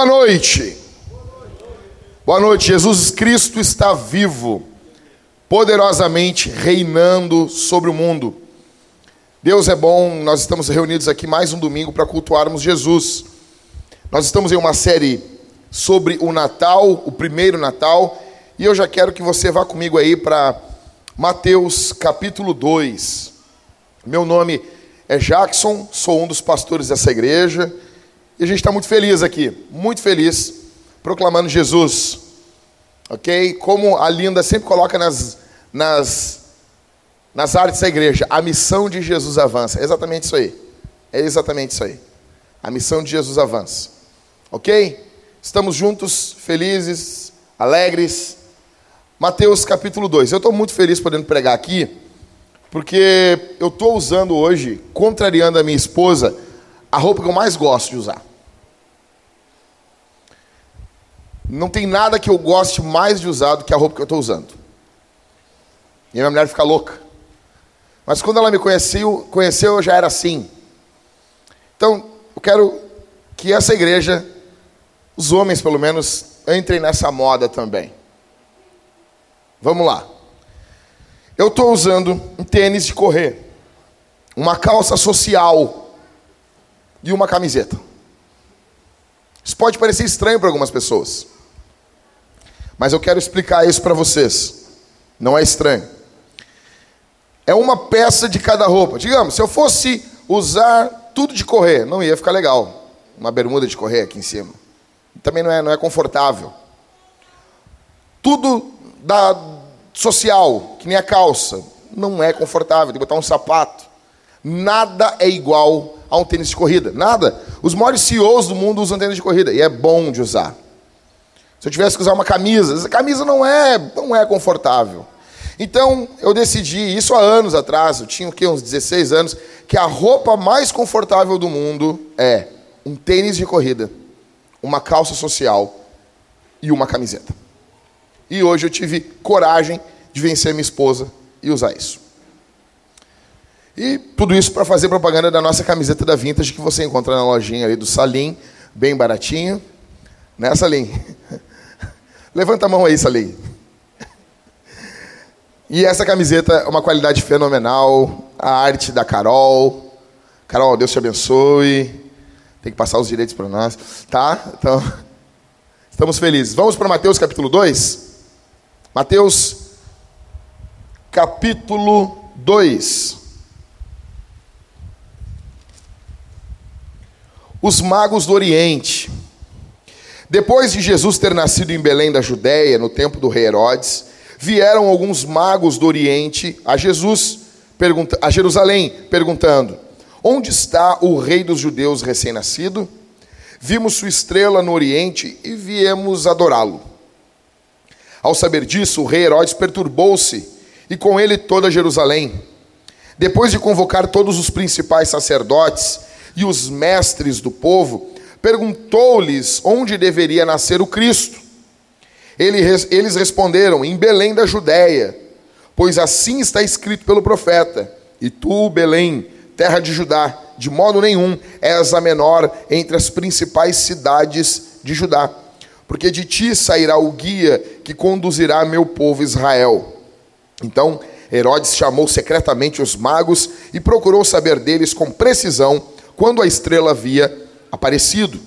Boa noite. Boa noite. Jesus Cristo está vivo, poderosamente reinando sobre o mundo. Deus é bom, nós estamos reunidos aqui mais um domingo para cultuarmos Jesus. Nós estamos em uma série sobre o Natal, o primeiro Natal, e eu já quero que você vá comigo aí para Mateus capítulo 2. Meu nome é Jackson, sou um dos pastores dessa igreja. E a gente está muito feliz aqui, muito feliz, proclamando Jesus. Ok? Como a Linda sempre coloca nas, nas, nas artes da igreja, a missão de Jesus avança. É exatamente isso aí. É exatamente isso aí. A missão de Jesus avança. Ok? Estamos juntos, felizes, alegres. Mateus capítulo 2. Eu estou muito feliz podendo pregar aqui, porque eu estou usando hoje, contrariando a minha esposa, a roupa que eu mais gosto de usar. Não tem nada que eu goste mais de usar do que a roupa que eu estou usando. E a minha mulher fica louca. Mas quando ela me conheceu, conheceu, eu já era assim. Então, eu quero que essa igreja, os homens pelo menos, entrem nessa moda também. Vamos lá. Eu estou usando um tênis de correr, uma calça social e uma camiseta. Isso pode parecer estranho para algumas pessoas. Mas eu quero explicar isso para vocês. Não é estranho. É uma peça de cada roupa. Digamos, se eu fosse usar tudo de correr, não ia ficar legal. Uma bermuda de correr aqui em cima. Também não é, não é confortável. Tudo da social, que nem a calça, não é confortável. Tem que botar um sapato. Nada é igual a um tênis de corrida. Nada. Os maiores CEOs do mundo usam tênis de corrida. E é bom de usar. Se eu tivesse que usar uma camisa, essa camisa não é, não é confortável. Então, eu decidi, isso há anos atrás, eu tinha o quê, uns 16 anos, que a roupa mais confortável do mundo é um tênis de corrida, uma calça social e uma camiseta. E hoje eu tive coragem de vencer minha esposa e usar isso. E tudo isso para fazer propaganda da nossa camiseta da Vintage que você encontra na lojinha ali do Salim, bem baratinho. Né, Salim? Levanta a mão aí, Salim. E essa camiseta é uma qualidade fenomenal. A arte da Carol. Carol, Deus te abençoe. Tem que passar os direitos para nós. Tá? Então, estamos felizes. Vamos para Mateus capítulo 2? Mateus capítulo 2. Os magos do Oriente. Depois de Jesus ter nascido em Belém da Judéia, no tempo do rei Herodes, vieram alguns magos do Oriente a Jesus, a Jerusalém, perguntando: Onde está o rei dos judeus recém-nascido? Vimos sua estrela no Oriente e viemos adorá-lo. Ao saber disso, o rei Herodes perturbou-se e com ele toda Jerusalém. Depois de convocar todos os principais sacerdotes e os mestres do povo, perguntou-lhes onde deveria nascer o Cristo. Eles responderam: Em Belém da Judéia, pois assim está escrito pelo profeta: E tu, Belém, terra de Judá, de modo nenhum és a menor entre as principais cidades de Judá, porque de ti sairá o guia que conduzirá meu povo Israel. Então Herodes chamou secretamente os magos e procurou saber deles com precisão quando a estrela havia aparecido.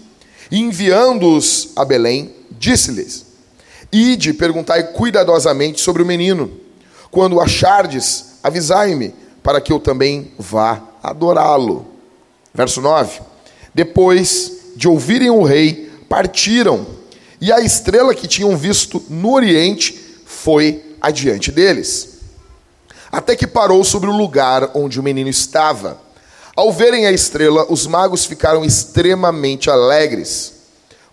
E enviando-os a Belém, disse-lhes: Ide, perguntai cuidadosamente sobre o menino. Quando o achardes, avisai-me, para que eu também vá adorá-lo. Verso 9: Depois de ouvirem o rei, partiram, e a estrela que tinham visto no oriente foi adiante deles, até que parou sobre o lugar onde o menino estava. Ao verem a estrela, os magos ficaram extremamente alegres.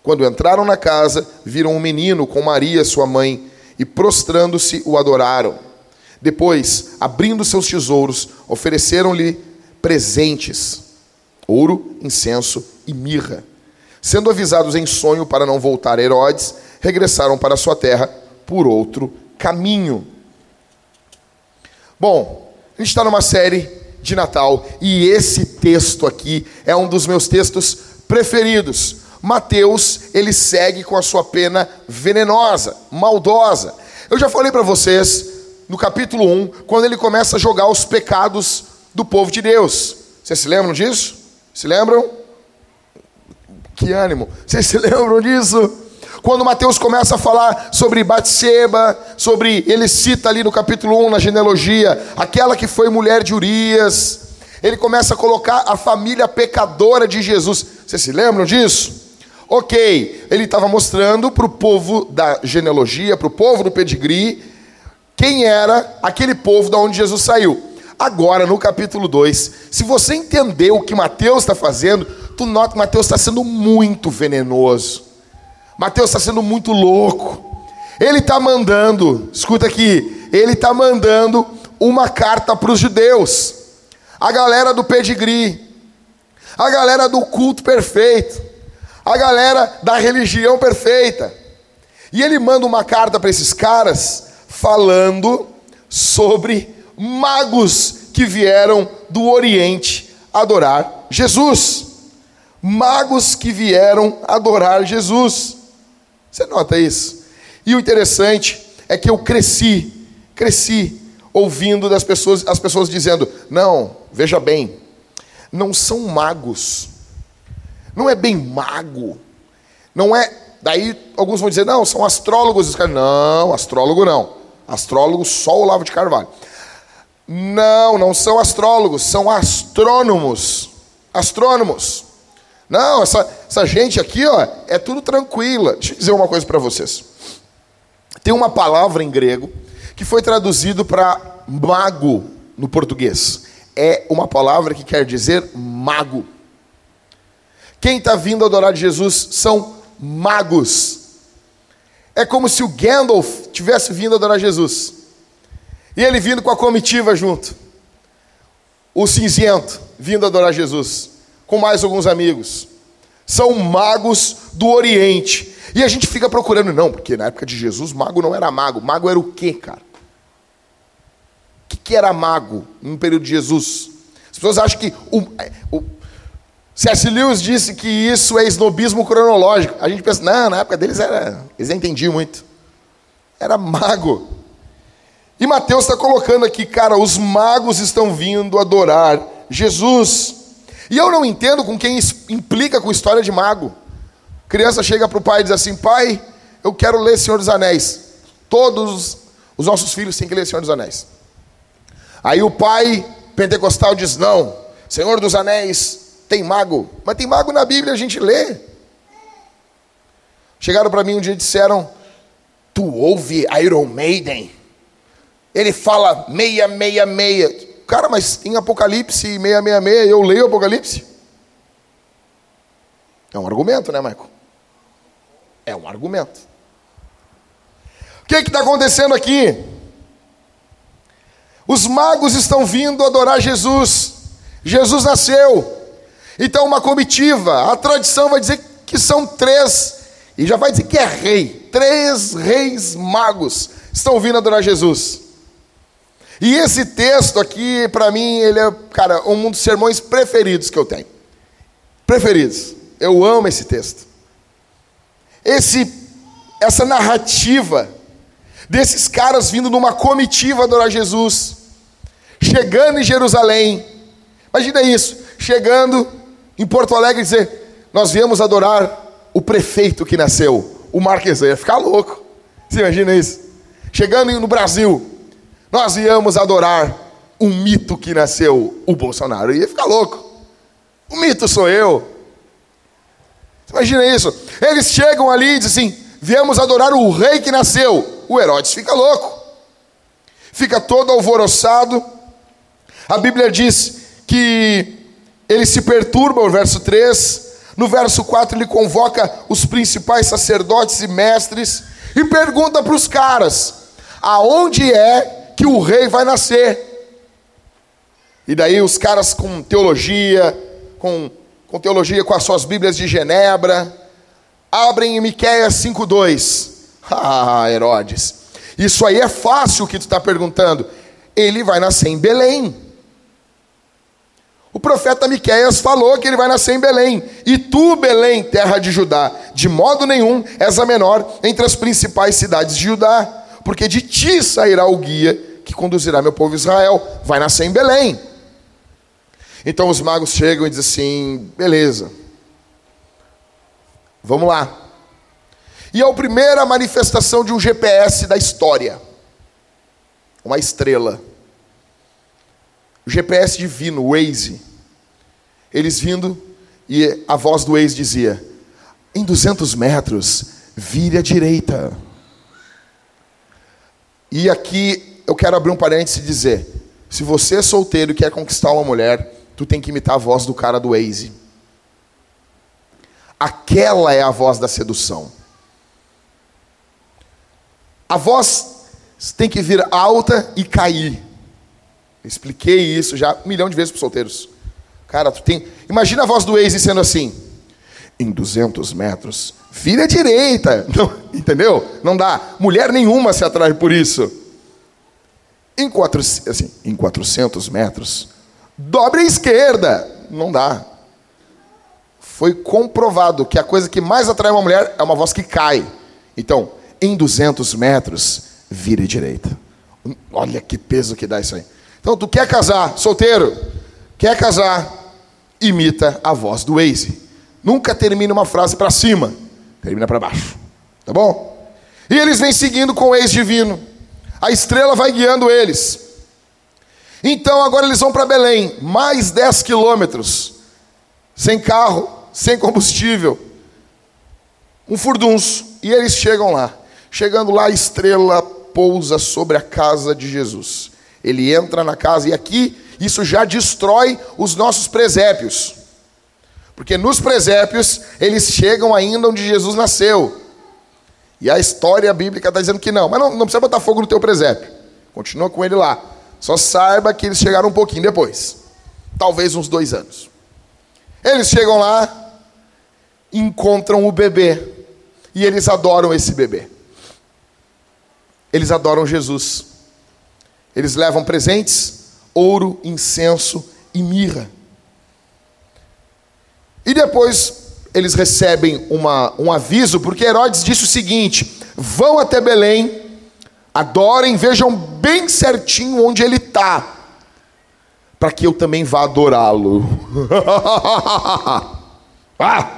Quando entraram na casa, viram um menino com Maria, sua mãe, e prostrando-se o adoraram. Depois, abrindo seus tesouros, ofereceram-lhe presentes: ouro, incenso e mirra. Sendo avisados em sonho para não voltar a Herodes, regressaram para sua terra por outro caminho. Bom, a gente está numa série de Natal. E esse texto aqui é um dos meus textos preferidos, Mateus, ele segue com a sua pena venenosa, maldosa. Eu já falei para vocês no capítulo 1, quando ele começa a jogar os pecados do povo de Deus. Vocês se lembram disso? Se lembram? Que ânimo. Vocês se lembram disso? Quando Mateus começa a falar sobre Batseba, sobre ele cita ali no capítulo 1 na genealogia, aquela que foi mulher de Urias, ele começa a colocar a família pecadora de Jesus. Vocês se lembram disso? Ok, ele estava mostrando para o povo da genealogia, para o povo do pedigree, quem era aquele povo da onde Jesus saiu. Agora, no capítulo 2, se você entender o que Mateus está fazendo, tu nota que Mateus está sendo muito venenoso. Mateus está sendo muito louco. Ele está mandando, escuta aqui, ele está mandando uma carta para os judeus, a galera do pedigree, a galera do culto perfeito, a galera da religião perfeita. E ele manda uma carta para esses caras falando sobre magos que vieram do Oriente adorar Jesus. Magos que vieram adorar Jesus. Você nota isso? E o interessante é que eu cresci, cresci ouvindo das pessoas, as pessoas dizendo: "Não, veja bem, não são magos. Não é bem mago. Não é, daí alguns vão dizer: "Não, são astrólogos". Não, astrólogo não. Astrólogo só o Olavo de Carvalho. Não, não são astrólogos, são astrônomos. Astrônomos. Não, essa, essa gente aqui, ó, é tudo tranquila. Deixa eu dizer uma coisa para vocês. Tem uma palavra em grego que foi traduzido para mago no português. É uma palavra que quer dizer mago. Quem está vindo adorar Jesus são magos. É como se o Gandalf tivesse vindo adorar Jesus. E ele vindo com a comitiva junto. O cinzento vindo adorar Jesus com mais alguns amigos. São magos do Oriente. E a gente fica procurando, não, porque na época de Jesus, mago não era mago. Mago era o quê, cara? O que, que era mago no período de Jesus? As pessoas acham que. O, o C.S. Lewis disse que isso é esnobismo cronológico. A gente pensa, não, na época deles era. Eles entendiam muito. Era mago. E Mateus está colocando aqui, cara, os magos estão vindo adorar Jesus. E eu não entendo com quem implica com história de mago. Criança chega para o pai e diz assim: Pai, eu quero ler Senhor dos Anéis. Todos os nossos filhos têm que ler Senhor dos Anéis. Aí o pai pentecostal diz: Não, Senhor dos Anéis tem mago. Mas tem mago na Bíblia, a gente lê. Chegaram para mim um dia e disseram: Tu ouve Iron Maiden? Ele fala meia, meia, meia. Cara, mas em Apocalipse 666 eu leio Apocalipse? É um argumento, né, Michael? É um argumento. O que está acontecendo aqui? Os magos estão vindo adorar Jesus. Jesus nasceu. Então, uma comitiva. A tradição vai dizer que são três, e já vai dizer que é rei. Três reis magos estão vindo adorar Jesus. E esse texto aqui, para mim, ele é, cara, um dos sermões preferidos que eu tenho. Preferidos. Eu amo esse texto. Esse, essa narrativa desses caras vindo numa comitiva adorar Jesus, chegando em Jerusalém. Imagina isso, chegando em Porto Alegre e dizer: Nós viemos adorar o prefeito que nasceu, o Marquesão. Ia ficar louco. Você imagina isso? Chegando no Brasil, nós íamos adorar um mito que nasceu, o Bolsonaro. Ia ficar louco. O mito sou eu. Imagina isso. Eles chegam ali e dizem assim: viemos adorar o rei que nasceu. O Herodes fica louco. Fica todo alvoroçado. A Bíblia diz que ele se perturba, o verso 3. No verso 4, ele convoca os principais sacerdotes e mestres e pergunta para os caras: aonde é que o rei vai nascer. E daí os caras com teologia, com, com teologia com as suas Bíblias de Genebra, abrem em Miqueias 5,2. Ah, Herodes, isso aí é fácil o que tu está perguntando. Ele vai nascer em Belém. O profeta Miqueias falou que ele vai nascer em Belém. E tu, Belém, terra de Judá, de modo nenhum és a menor entre as principais cidades de Judá, porque de ti sairá o guia que conduzirá meu povo Israel. Vai nascer em Belém. Então os magos chegam e dizem assim: beleza, vamos lá. E é a primeira manifestação de um GPS da história uma estrela. O GPS divino, Waze, eles vindo e a voz do Waze dizia: em 200 metros, vire à direita. E aqui eu quero abrir um parênteses e dizer: se você é solteiro e quer conquistar uma mulher, tu tem que imitar a voz do cara do Waze. Aquela é a voz da sedução. A voz tem que vir alta e cair. Eu expliquei isso já um milhão de vezes para os solteiros. Cara, tu tem. Imagina a voz do Waze sendo assim. Em 200 metros, vira direita. Não, entendeu? Não dá. Mulher nenhuma se atrai por isso. Em, quatro, assim, em 400 metros, dobre à esquerda. Não dá. Foi comprovado que a coisa que mais atrai uma mulher é uma voz que cai. Então, em 200 metros, vire direita. Olha que peso que dá isso aí. Então, tu quer casar, solteiro? Quer casar? Imita a voz do Waze. Nunca termina uma frase para cima, termina para baixo. Tá bom? E eles vêm seguindo com o ex divino. A estrela vai guiando eles. Então agora eles vão para Belém, mais 10 quilômetros, sem carro, sem combustível, um furdunço, e eles chegam lá. Chegando lá, a estrela pousa sobre a casa de Jesus. Ele entra na casa e aqui isso já destrói os nossos presépios. Porque nos presépios eles chegam ainda onde Jesus nasceu. E a história bíblica está dizendo que não. Mas não, não precisa botar fogo no teu presépio. Continua com ele lá. Só saiba que eles chegaram um pouquinho depois. Talvez uns dois anos. Eles chegam lá, encontram o bebê. E eles adoram esse bebê. Eles adoram Jesus. Eles levam presentes, ouro, incenso e mirra. E depois eles recebem uma, um aviso, porque Herodes disse o seguinte: vão até Belém, adorem, vejam bem certinho onde ele está, para que eu também vá adorá-lo. ah!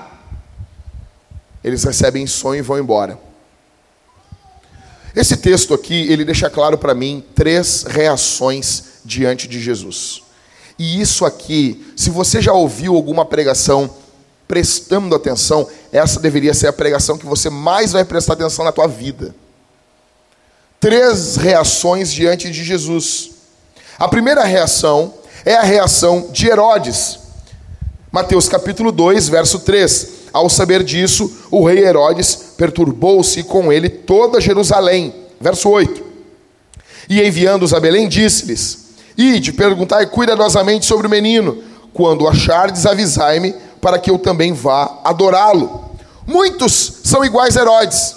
Eles recebem sonho e vão embora. Esse texto aqui, ele deixa claro para mim três reações diante de Jesus. E isso aqui, se você já ouviu alguma pregação prestando atenção, essa deveria ser a pregação que você mais vai prestar atenção na tua vida. Três reações diante de Jesus. A primeira reação é a reação de Herodes. Mateus capítulo 2, verso 3. Ao saber disso, o rei Herodes perturbou-se com ele toda Jerusalém. Verso 8. E enviando-os a Belém, disse-lhes: Ide, perguntai cuidadosamente sobre o menino. Quando o achardes, avisai-me, para que eu também vá adorá-lo. Muitos são iguais Herodes.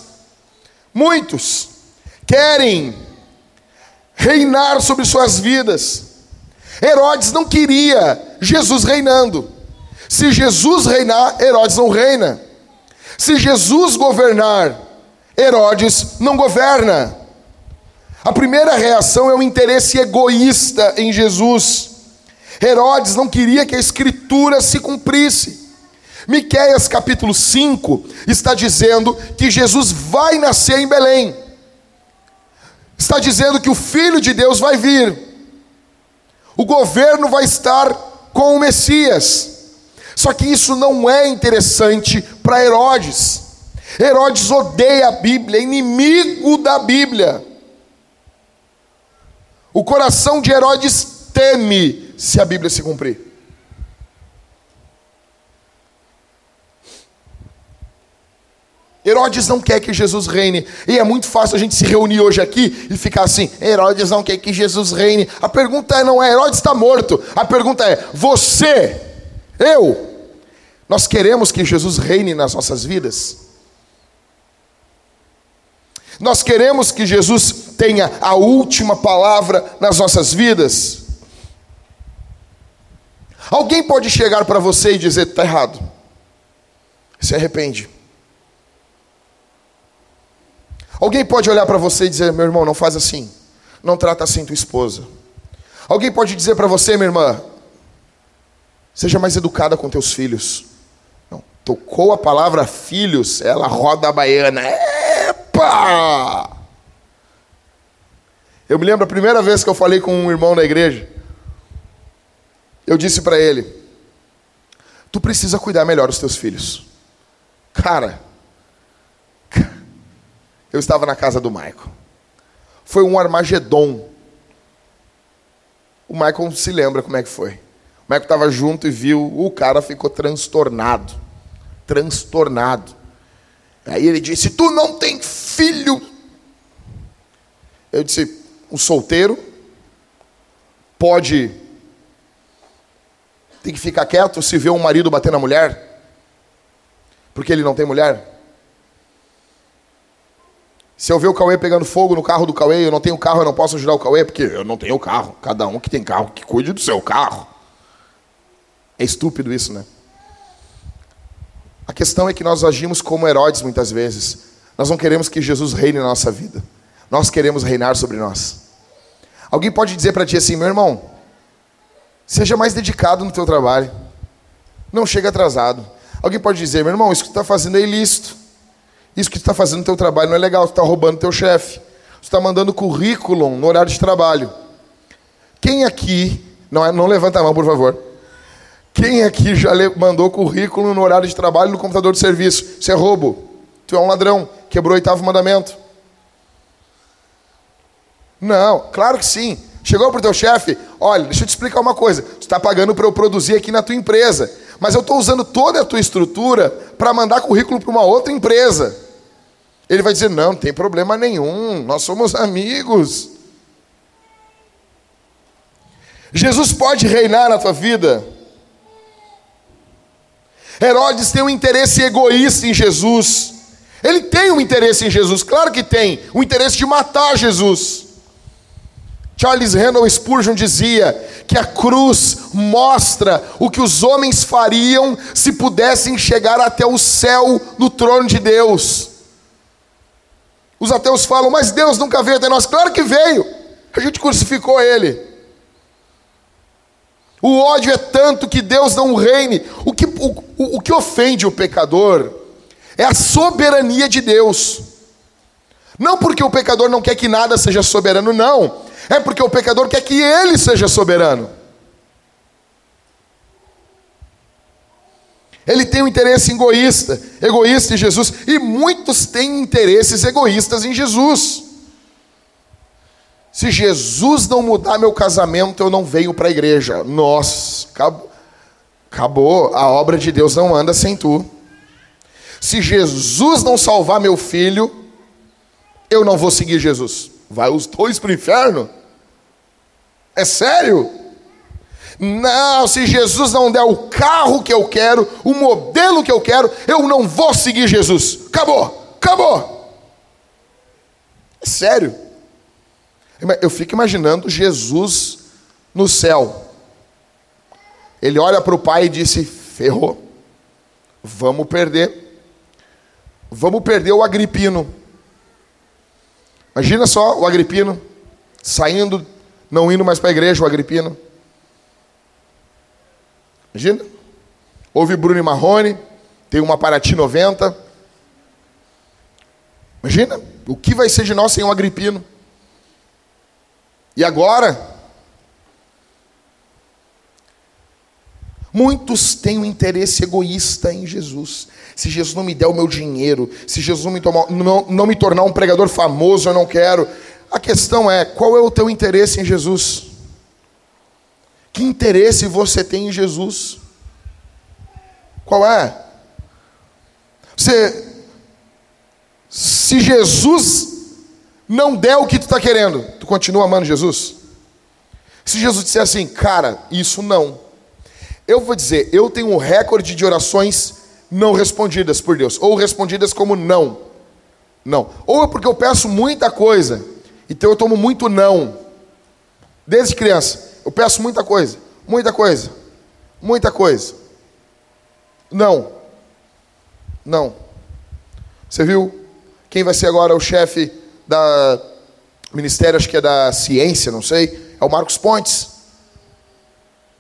Muitos querem reinar sobre suas vidas. Herodes não queria Jesus reinando. Se Jesus reinar, Herodes não reina. Se Jesus governar, Herodes não governa. A primeira reação é o interesse egoísta em Jesus. Herodes não queria que a escritura se cumprisse. Miqueias capítulo 5 está dizendo que Jesus vai nascer em Belém. Está dizendo que o filho de Deus vai vir. O governo vai estar com o Messias. Só que isso não é interessante para Herodes. Herodes odeia a Bíblia, é inimigo da Bíblia. O coração de Herodes teme se a Bíblia se cumprir. Herodes não quer que Jesus reine. E é muito fácil a gente se reunir hoje aqui e ficar assim: Herodes não quer que Jesus reine. A pergunta é, não é Herodes está morto. A pergunta é: você eu, nós queremos que Jesus reine nas nossas vidas? Nós queremos que Jesus tenha a última palavra nas nossas vidas? Alguém pode chegar para você e dizer: está errado. Se arrepende. Alguém pode olhar para você e dizer: meu irmão, não faz assim. Não trata assim tua esposa. Alguém pode dizer para você, minha irmã, seja mais educada com teus filhos. Não, tocou a palavra filhos, ela roda a baiana. Epa! Eu me lembro a primeira vez que eu falei com um irmão na igreja. Eu disse para ele: Tu precisa cuidar melhor dos teus filhos. Cara, eu estava na casa do Michael. Foi um Armagedon. O Michael se lembra como é que foi. O Michael estava junto e viu, o cara ficou transtornado. Transtornado. Aí ele disse: Tu não tem filho. Eu disse: Um solteiro pode tem que ficar quieto se vê um marido bater na mulher? Porque ele não tem mulher? Se eu ver o Cauê pegando fogo no carro do Cauê, eu não tenho carro, eu não posso ajudar o Cauê, porque eu não tenho carro. Cada um que tem carro, que cuide do seu carro. É estúpido isso, né? A questão é que nós agimos como Herodes muitas vezes. Nós não queremos que Jesus reine na nossa vida. Nós queremos reinar sobre nós. Alguém pode dizer para ti assim, meu irmão, Seja mais dedicado no teu trabalho. Não chegue atrasado. Alguém pode dizer, meu irmão, isso que tu está fazendo é ilícito. Isso que tu está fazendo no teu trabalho não é legal, tu está roubando teu chefe. Tu está mandando currículo no horário de trabalho. Quem aqui, não, é, não levanta a mão, por favor. Quem aqui já mandou currículo no horário de trabalho no computador de serviço? Isso é roubo. Tu é um ladrão, quebrou o oitavo mandamento. Não, claro que sim. Chegou para o teu chefe, olha, deixa eu te explicar uma coisa. Tu está pagando para eu produzir aqui na tua empresa, mas eu estou usando toda a tua estrutura para mandar currículo para uma outra empresa. Ele vai dizer, não, não tem problema nenhum, nós somos amigos. Jesus pode reinar na tua vida. Herodes tem um interesse egoísta em Jesus. Ele tem um interesse em Jesus, claro que tem, o interesse de matar Jesus. Charles Randall Spurgeon dizia que a cruz mostra o que os homens fariam se pudessem chegar até o céu no trono de Deus. Os ateus falam, mas Deus nunca veio até nós. Claro que veio, a gente crucificou ele. O ódio é tanto que Deus não reine. O que, o, o, o que ofende o pecador é a soberania de Deus. Não porque o pecador não quer que nada seja soberano, não é porque o pecador quer que ele seja soberano. Ele tem um interesse egoísta, egoísta em Jesus, e muitos têm interesses egoístas em Jesus. Se Jesus não mudar meu casamento, eu não venho para a igreja. Nossa, acabou. acabou, a obra de Deus não anda sem tu. Se Jesus não salvar meu filho, eu não vou seguir Jesus. Vai os dois para o inferno? É sério? Não, se Jesus não der o carro que eu quero, o modelo que eu quero, eu não vou seguir Jesus. Acabou, acabou. É sério. Eu fico imaginando Jesus no céu. Ele olha para o pai e disse: ferrou, vamos perder, vamos perder o Agripino. Imagina só o Agripino saindo não indo mais para a igreja, o Agripino. Imagina? Houve Bruno e Marrone, tem uma Paraty 90. Imagina o que vai ser de nós sem um Agripino. E agora? Muitos têm um interesse egoísta em Jesus. Se Jesus não me der o meu dinheiro, se Jesus não me, tomar, não, não me tornar um pregador famoso, eu não quero. A questão é: qual é o teu interesse em Jesus? Que interesse você tem em Jesus? Qual é? Você, se Jesus não der o que tu está querendo, tu continua amando Jesus? Se Jesus disser assim, cara, isso não. Eu vou dizer, eu tenho um recorde de orações não respondidas por Deus, ou respondidas como não. Não. Ou é porque eu peço muita coisa então eu tomo muito não. Desde criança. Eu peço muita coisa. Muita coisa. Muita coisa. Não. Não. Você viu? Quem vai ser agora o chefe da ministério, acho que é da ciência, não sei, é o Marcos Pontes.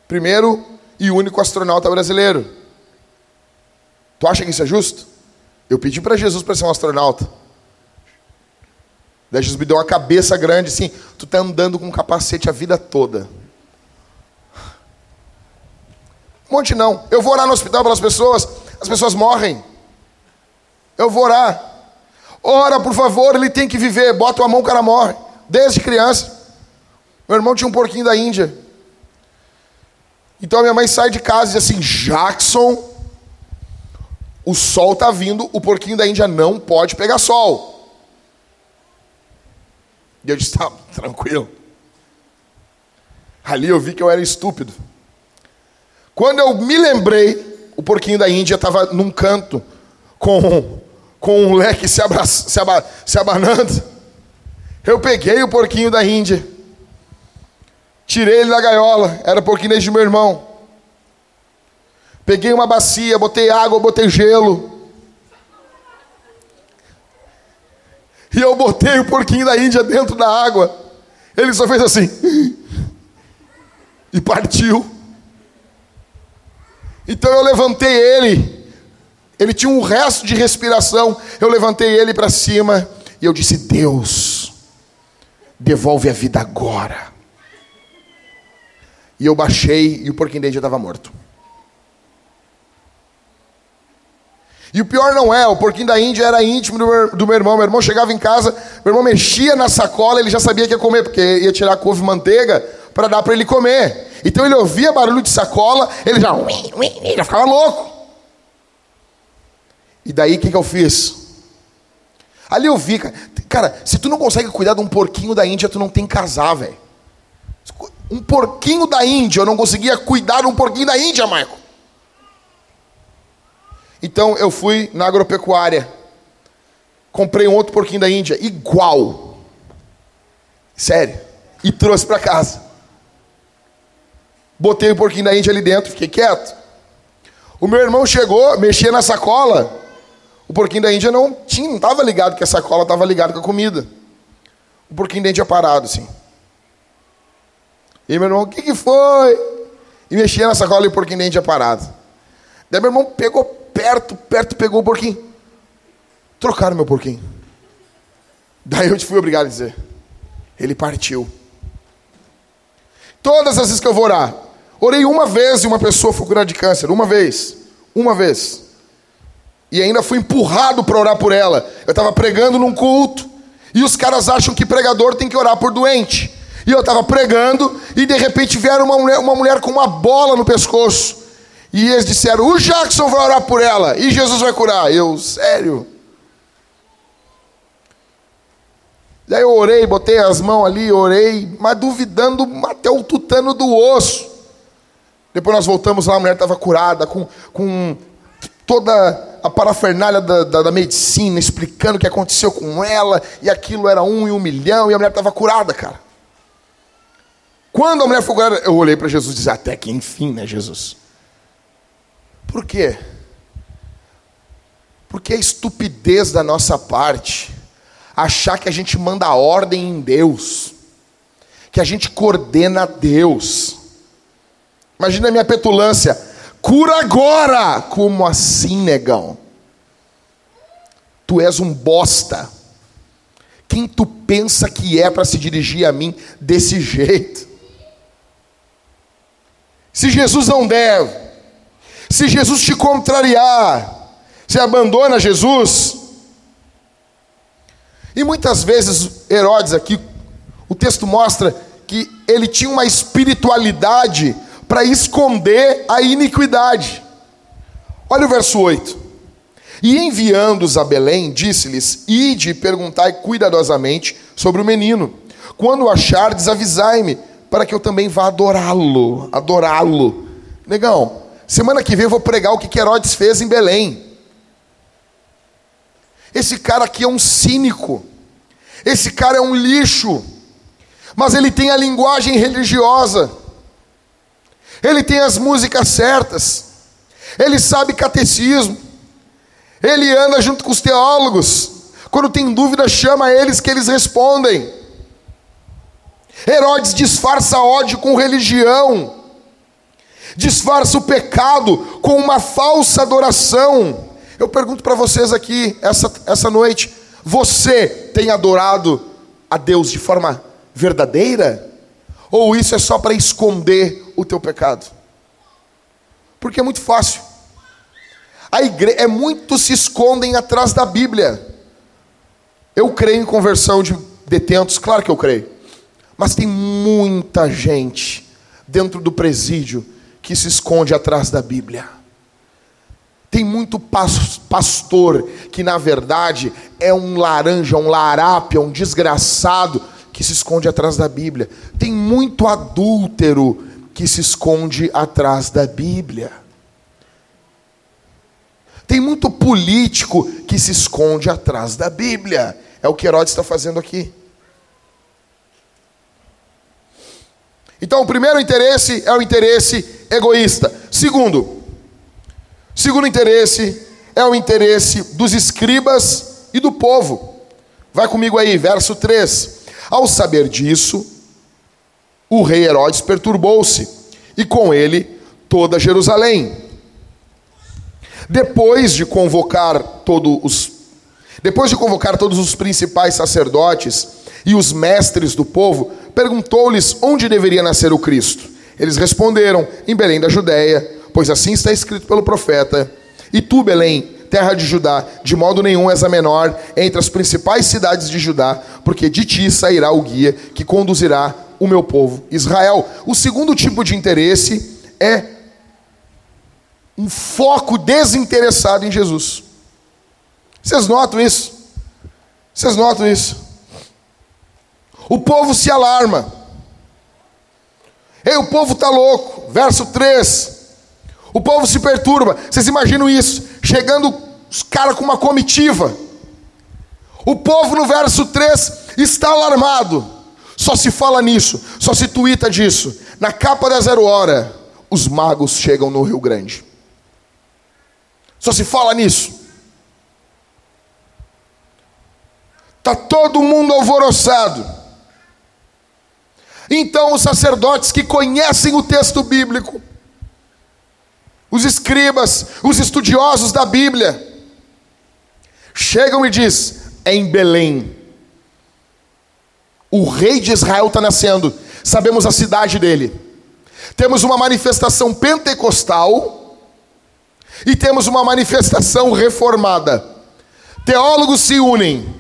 Primeiro e único astronauta brasileiro. Tu acha que isso é justo? Eu pedi para Jesus para ser um astronauta. Daí Jesus me deu uma cabeça grande assim, tu tá andando com um capacete a vida toda. Um monte não. Eu vou orar no hospital pelas pessoas, as pessoas morrem. Eu vou orar. Ora, por favor, ele tem que viver. Bota a mão, o cara morre. Desde criança. Meu irmão tinha um porquinho da Índia. Então a minha mãe sai de casa e diz assim: Jackson, o sol está vindo, o porquinho da Índia não pode pegar sol. E eu disse: tá, tranquilo. Ali eu vi que eu era estúpido. Quando eu me lembrei, o porquinho da Índia estava num canto com, com um leque se, se, aba, se abanando. Eu peguei o porquinho da Índia, tirei ele da gaiola, era porquinho de meu irmão. Peguei uma bacia, botei água, botei gelo. E eu botei o porquinho da Índia dentro da água. Ele só fez assim. E partiu. Então eu levantei ele. Ele tinha um resto de respiração. Eu levantei ele para cima e eu disse: Deus, devolve a vida agora. E eu baixei e o porquinho da Índia estava morto. E o pior não é, o porquinho da Índia era íntimo do meu, do meu, irmão. Meu irmão chegava em casa, meu irmão mexia na sacola, ele já sabia que ia comer, porque ia tirar couve e manteiga para dar para ele comer. Então ele ouvia barulho de sacola, ele já, já ficava louco. E daí o que, que eu fiz? Ali eu vi, cara, cara, se tu não consegue cuidar de um porquinho da Índia, tu não tem que casar, velho. Um porquinho da Índia, eu não conseguia cuidar de um porquinho da Índia, Marco. Então eu fui na agropecuária, comprei um outro porquinho da Índia, igual. Sério. E trouxe para casa. Botei o porquinho da Índia ali dentro, fiquei quieto. O meu irmão chegou, mexia na sacola. O porquinho da Índia não tinha, não estava ligado que a sacola estava ligada com a comida. O porquinho da Índia parado assim. E meu irmão, o que, que foi? E mexia na sacola e o porquinho da Índia parado. Daí meu irmão pegou perto, perto, pegou o porquinho. Trocaram meu porquinho. Daí eu te fui obrigado a dizer. Ele partiu. Todas as vezes que eu vou orar, orei uma vez e uma pessoa foi curada de câncer. Uma vez. Uma vez. E ainda fui empurrado para orar por ela. Eu estava pregando num culto. E os caras acham que pregador tem que orar por doente. E eu estava pregando e de repente vieram uma mulher, uma mulher com uma bola no pescoço. E eles disseram: O Jackson vai orar por ela e Jesus vai curar. Eu, sério? Daí eu orei, botei as mãos ali, orei, mas duvidando até o tutano do osso. Depois nós voltamos lá, a mulher estava curada, com, com toda a parafernália da, da, da, medicina, explicando o que aconteceu com ela, e aquilo era um em um milhão, e a mulher estava curada, cara. Quando a mulher foi curada, eu olhei para Jesus e disse: Até que enfim, né, Jesus? Por quê? Porque a estupidez da nossa parte achar que a gente manda ordem em Deus, que a gente coordena Deus. Imagina a minha petulância, cura agora! Como assim, negão? Tu és um bosta. Quem tu pensa que é para se dirigir a mim desse jeito? Se Jesus não deve, se Jesus te contrariar, você abandona Jesus. E muitas vezes, Herodes aqui, o texto mostra que ele tinha uma espiritualidade para esconder a iniquidade. Olha o verso 8. E enviando-os a Belém, disse-lhes: Ide e perguntai cuidadosamente sobre o menino. Quando achardes, avisai-me, para que eu também vá adorá-lo. Adorá-lo. Negão, Semana que vem eu vou pregar o que Herodes fez em Belém. Esse cara aqui é um cínico. Esse cara é um lixo. Mas ele tem a linguagem religiosa. ele tem as músicas certas, ele sabe catecismo, ele anda junto com os teólogos. Quando tem dúvida, chama eles que eles respondem. Herodes disfarça ódio com religião, disfarça o pecado com uma falsa adoração. Eu pergunto para vocês aqui, essa, essa noite: você tem adorado a Deus de forma verdadeira? Ou isso é só para esconder o teu pecado? Porque é muito fácil. A igreja é muito se escondem atrás da Bíblia. Eu creio em conversão de detentos, claro que eu creio. Mas tem muita gente dentro do presídio que se esconde atrás da Bíblia. Tem muito pastor que, na verdade, é um laranja, um larápia, um desgraçado que se esconde atrás da Bíblia. Tem muito adúltero que se esconde atrás da Bíblia. Tem muito político que se esconde atrás da Bíblia. É o que Herodes está fazendo aqui. Então, o primeiro interesse é o interesse egoísta. Segundo, segundo interesse é o interesse dos escribas e do povo. Vai comigo aí, verso 3. Ao saber disso, o rei Herodes perturbou-se, e com ele toda Jerusalém. Depois de convocar todos os depois de convocar todos os principais sacerdotes e os mestres do povo, perguntou-lhes onde deveria nascer o Cristo. Eles responderam: em Belém da Judéia, pois assim está escrito pelo profeta. E tu, Belém, terra de Judá, de modo nenhum és a menor entre as principais cidades de Judá, porque de ti sairá o guia que conduzirá o meu povo Israel. O segundo tipo de interesse é um foco desinteressado em Jesus. Vocês notam isso? Vocês notam isso? O povo se alarma. Ei, o povo está louco. Verso 3. O povo se perturba. Vocês imaginam isso? Chegando os caras com uma comitiva. O povo no verso 3 está alarmado. Só se fala nisso, só se tuita disso. Na capa da zero hora, os magos chegam no Rio Grande. Só se fala nisso. Está todo mundo alvoroçado. Então, os sacerdotes que conhecem o texto bíblico, os escribas, os estudiosos da Bíblia, chegam e diz: é em Belém. O rei de Israel está nascendo. Sabemos a cidade dele. Temos uma manifestação pentecostal e temos uma manifestação reformada. Teólogos se unem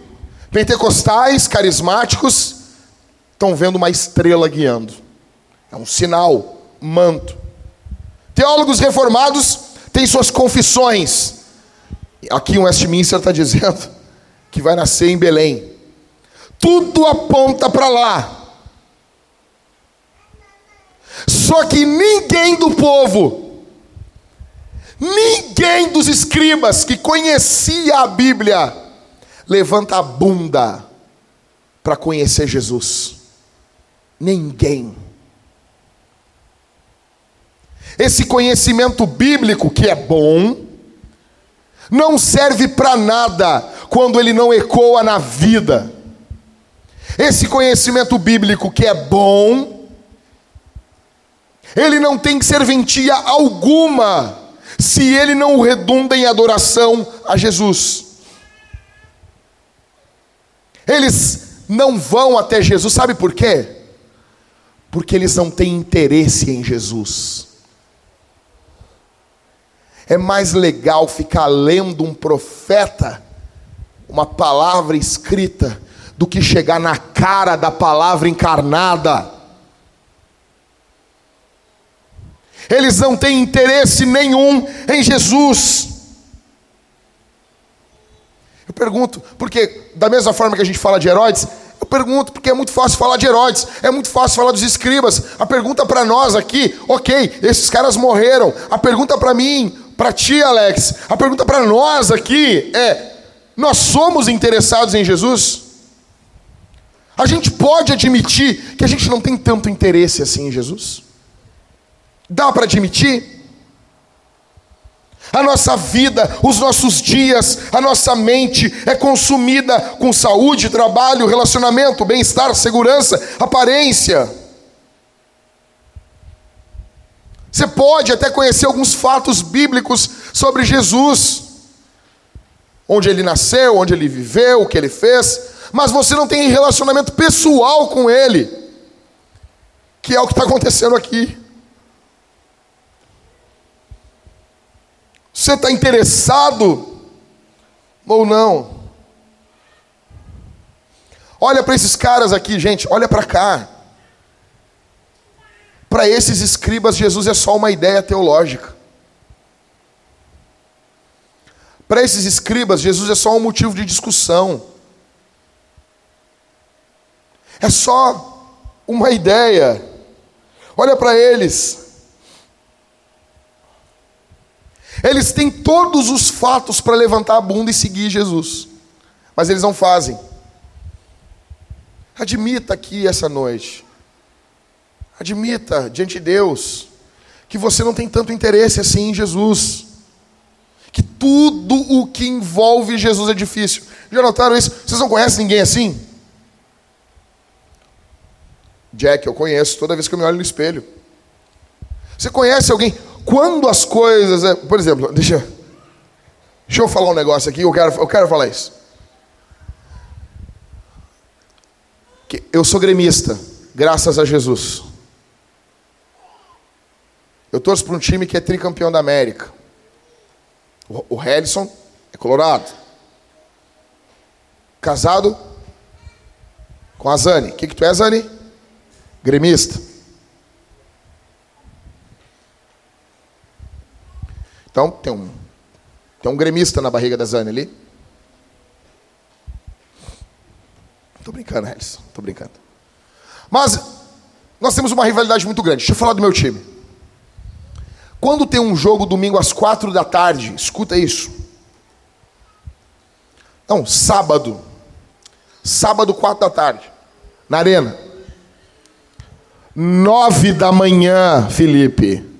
Pentecostais, carismáticos, estão vendo uma estrela guiando. É um sinal, um manto. Teólogos reformados têm suas confissões. Aqui o Westminster está dizendo que vai nascer em Belém. Tudo aponta para lá. Só que ninguém do povo, ninguém dos escribas que conhecia a Bíblia, levanta a bunda para conhecer Jesus. Ninguém. Esse conhecimento bíblico que é bom, não serve para nada quando ele não ecoa na vida. Esse conhecimento bíblico que é bom, ele não tem serventia alguma se ele não redunda em adoração a Jesus. Eles não vão até Jesus, sabe por quê? Porque eles não têm interesse em Jesus. É mais legal ficar lendo um profeta, uma palavra escrita, do que chegar na cara da palavra encarnada. Eles não têm interesse nenhum em Jesus. Eu pergunto, porque da mesma forma que a gente fala de Herodes, eu pergunto, porque é muito fácil falar de Herodes, é muito fácil falar dos escribas. A pergunta para nós aqui, ok, esses caras morreram. A pergunta para mim, para ti, Alex, a pergunta para nós aqui é: nós somos interessados em Jesus? A gente pode admitir que a gente não tem tanto interesse assim em Jesus? Dá para admitir? A nossa vida, os nossos dias, a nossa mente é consumida com saúde, trabalho, relacionamento, bem-estar, segurança, aparência. Você pode até conhecer alguns fatos bíblicos sobre Jesus, onde ele nasceu, onde ele viveu, o que ele fez, mas você não tem relacionamento pessoal com ele, que é o que está acontecendo aqui. Você está interessado ou não? Olha para esses caras aqui, gente, olha para cá. Para esses escribas, Jesus é só uma ideia teológica. Para esses escribas, Jesus é só um motivo de discussão. É só uma ideia. Olha para eles. Eles têm todos os fatos para levantar a bunda e seguir Jesus, mas eles não fazem. Admita aqui essa noite, admita diante de Deus, que você não tem tanto interesse assim em Jesus, que tudo o que envolve Jesus é difícil. Já notaram isso? Vocês não conhecem ninguém assim? Jack, eu conheço toda vez que eu me olho no espelho. Você conhece alguém? Quando as coisas. É, por exemplo, deixa, deixa eu falar um negócio aqui, eu quero, eu quero falar isso. Eu sou gremista, graças a Jesus. Eu torço para um time que é tricampeão da América. O Helison é colorado. Casado com a Zani. O que, que tu é, Zani? Gremista. Então, tem um, tem um gremista na barriga da Zane ali. Tô brincando, Harris. Tô brincando. Mas nós temos uma rivalidade muito grande. Deixa eu falar do meu time. Quando tem um jogo domingo às quatro da tarde, escuta isso. Não, sábado. Sábado, quatro da tarde. Na arena. Nove da manhã, Felipe.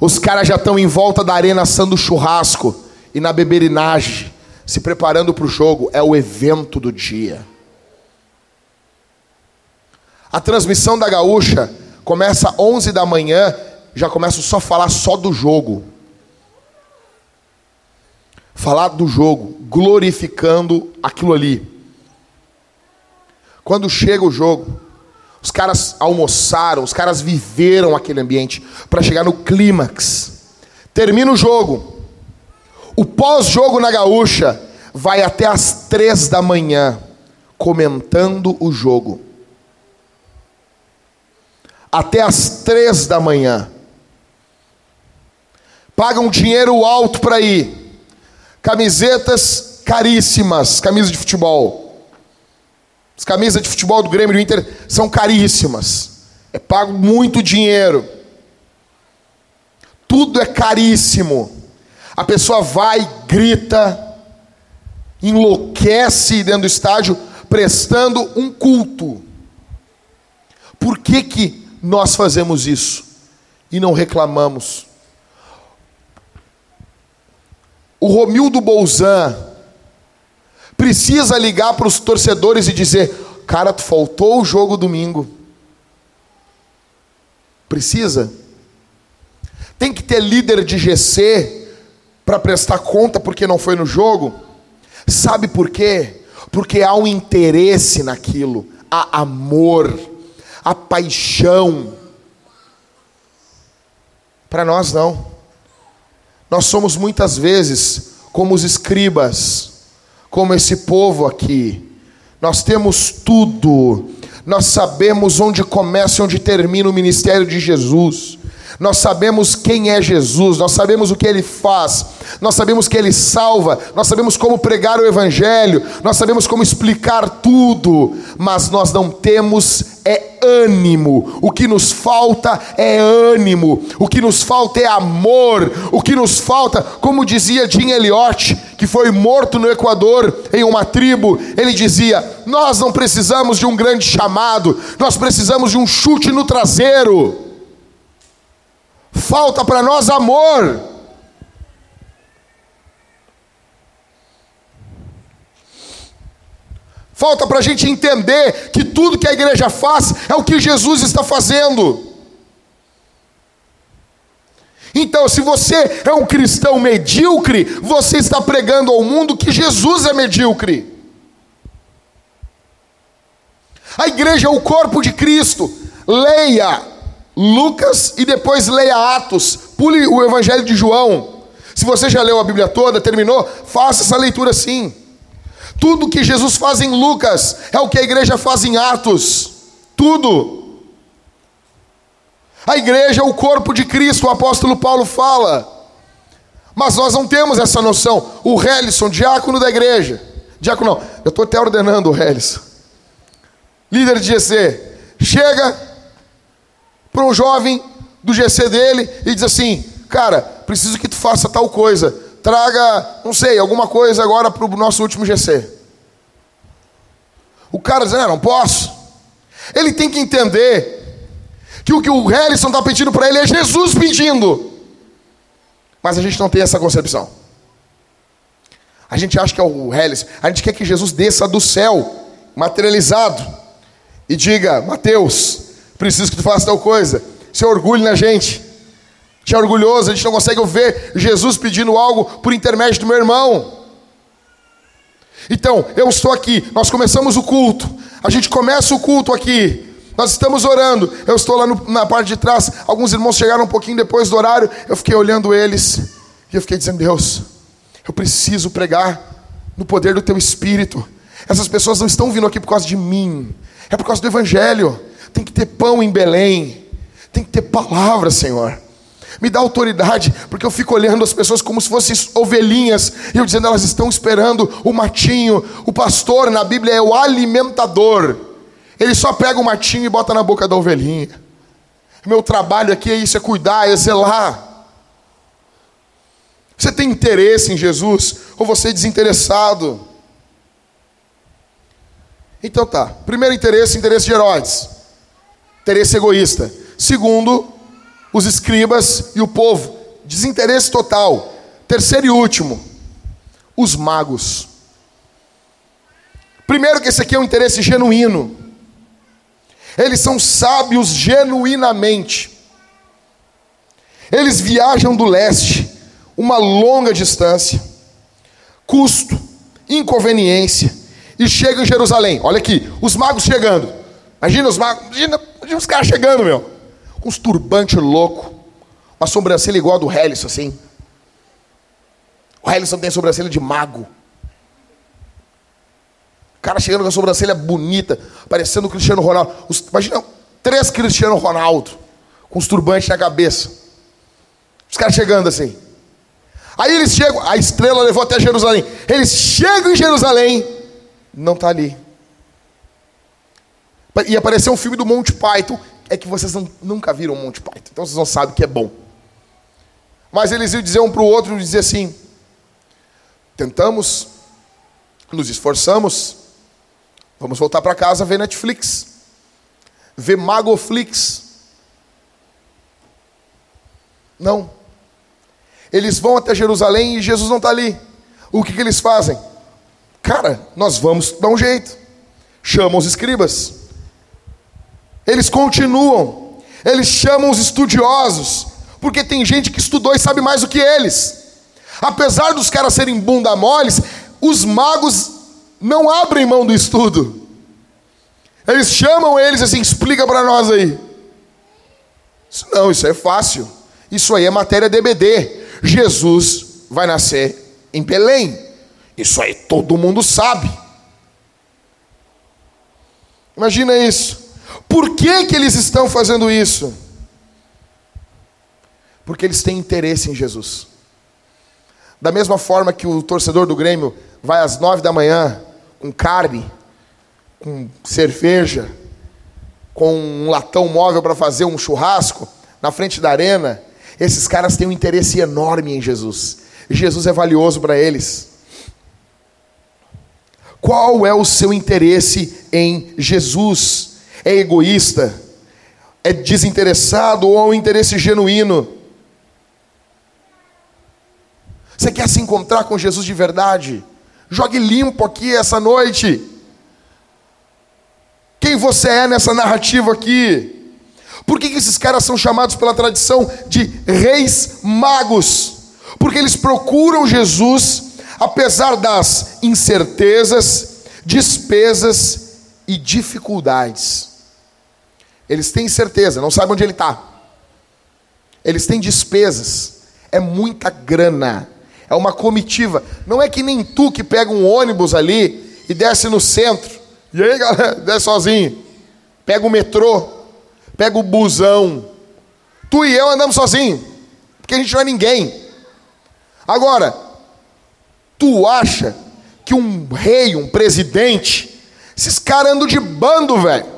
Os caras já estão em volta da arena assando churrasco e na beberinagem, se preparando para o jogo. É o evento do dia. A transmissão da Gaúcha começa às 11 da manhã, já começo só a falar só do jogo. Falar do jogo, glorificando aquilo ali. Quando chega o jogo, os caras almoçaram, os caras viveram aquele ambiente para chegar no clímax. Termina o jogo. O pós-jogo na gaúcha vai até as três da manhã comentando o jogo. Até as três da manhã. Pagam dinheiro alto para ir. Camisetas caríssimas, camisa de futebol as camisas de futebol do Grêmio e do Inter são caríssimas. É pago muito dinheiro. Tudo é caríssimo. A pessoa vai, grita, enlouquece dentro do estádio, prestando um culto. Por que, que nós fazemos isso e não reclamamos? O Romildo Bolzan, precisa ligar para os torcedores e dizer: Cara, tu faltou o jogo domingo. Precisa. Tem que ter líder de GC para prestar conta porque não foi no jogo. Sabe por quê? Porque há um interesse naquilo, há amor, há paixão. Para nós não. Nós somos muitas vezes como os escribas como esse povo aqui. Nós temos tudo. Nós sabemos onde começa e onde termina o ministério de Jesus. Nós sabemos quem é Jesus, nós sabemos o que ele faz, nós sabemos que ele salva, nós sabemos como pregar o evangelho, nós sabemos como explicar tudo, mas nós não temos é ânimo. O que nos falta é ânimo. O que nos falta é amor. O que nos falta, como dizia Jim Elliot, que foi morto no Equador em uma tribo, ele dizia: "Nós não precisamos de um grande chamado, nós precisamos de um chute no traseiro." Falta para nós amor. Falta para a gente entender que tudo que a igreja faz é o que Jesus está fazendo. Então, se você é um cristão medíocre, você está pregando ao mundo que Jesus é medíocre. A igreja é o corpo de Cristo. Leia Lucas e depois leia Atos. Pule o Evangelho de João. Se você já leu a Bíblia toda, terminou, faça essa leitura sim. Tudo que Jesus faz em Lucas é o que a igreja faz em Atos. Tudo. A igreja é o corpo de Cristo, o apóstolo Paulo fala. Mas nós não temos essa noção. O Helison, diácono da igreja. Diácono não, eu estou até ordenando o Helison. Líder de GC. Chega para um jovem do GC dele e diz assim: Cara, preciso que tu faça tal coisa traga, não sei, alguma coisa agora para o nosso último GC. O cara diz, não, não posso. Ele tem que entender que o que o Harrison está pedindo para ele é Jesus pedindo. Mas a gente não tem essa concepção. A gente acha que é o Harrison. A gente quer que Jesus desça do céu, materializado, e diga: Mateus, preciso que tu faça tal coisa. Se orgulhe na gente gente é orgulhoso, a gente não consegue ver Jesus pedindo algo por intermédio do meu irmão. Então, eu estou aqui, nós começamos o culto, a gente começa o culto aqui, nós estamos orando, eu estou lá no, na parte de trás, alguns irmãos chegaram um pouquinho depois do horário, eu fiquei olhando eles, e eu fiquei dizendo, Deus, eu preciso pregar no poder do teu Espírito. Essas pessoas não estão vindo aqui por causa de mim, é por causa do Evangelho. Tem que ter pão em Belém, tem que ter palavra, Senhor. Me dá autoridade, porque eu fico olhando as pessoas como se fossem ovelhinhas, e eu dizendo, elas estão esperando o matinho. O pastor na Bíblia é o alimentador. Ele só pega o matinho e bota na boca da ovelhinha. Meu trabalho aqui é isso, é cuidar, é zelar. Você tem interesse em Jesus ou você é desinteressado? Então tá. Primeiro interesse, interesse de Herodes. Interesse egoísta. Segundo, os escribas e o povo. Desinteresse total. Terceiro e último, os magos. Primeiro, que esse aqui é um interesse genuíno. Eles são sábios genuinamente. Eles viajam do leste, uma longa distância, custo, inconveniência, e chegam em Jerusalém. Olha aqui, os magos chegando. Imagina os magos, imagina, imagina os caras chegando, meu com uns turbantes louco, uma sobrancelha igual a do Helison, assim. O Helison tem sobrancelha de mago. O cara chegando com a sobrancelha bonita, parecendo o Cristiano Ronaldo. Os, imagina, três Cristiano Ronaldo, com os turbantes na cabeça. Os caras chegando assim. Aí eles chegam, a estrela levou até Jerusalém. Eles chegam em Jerusalém, não está ali. E apareceu um filme do Monty Python é que vocês não, nunca viram Monty Python, então vocês não sabem que é bom. Mas eles iam dizer um para o outro, dizer assim: tentamos, nos esforçamos, vamos voltar para casa ver Netflix, ver Magoflix. Não. Eles vão até Jerusalém e Jesus não está ali. O que, que eles fazem? Cara, nós vamos dar um jeito. Chamam os escribas eles continuam, eles chamam os estudiosos, porque tem gente que estudou e sabe mais do que eles. Apesar dos caras serem bunda moles, os magos não abrem mão do estudo. Eles chamam eles assim, explica para nós aí. Isso não, isso é fácil. Isso aí é matéria DBD. Jesus vai nascer em Belém. Isso aí todo mundo sabe. Imagina isso. Por que, que eles estão fazendo isso? Porque eles têm interesse em Jesus. Da mesma forma que o torcedor do Grêmio vai às nove da manhã com carne, com cerveja, com um latão móvel para fazer um churrasco na frente da arena, esses caras têm um interesse enorme em Jesus. Jesus é valioso para eles. Qual é o seu interesse em Jesus? É egoísta, é desinteressado ou é um interesse genuíno. Você quer se encontrar com Jesus de verdade? Jogue limpo aqui essa noite. Quem você é nessa narrativa aqui? Por que, que esses caras são chamados pela tradição de reis magos? Porque eles procuram Jesus apesar das incertezas, despesas e dificuldades. Eles têm certeza, não sabem onde ele está. Eles têm despesas, é muita grana, é uma comitiva. Não é que nem tu que pega um ônibus ali e desce no centro. E aí, galera, desce sozinho. Pega o metrô, pega o busão. Tu e eu andamos sozinhos, porque a gente não é ninguém. Agora, tu acha que um rei, um presidente, esses caras andam de bando, velho.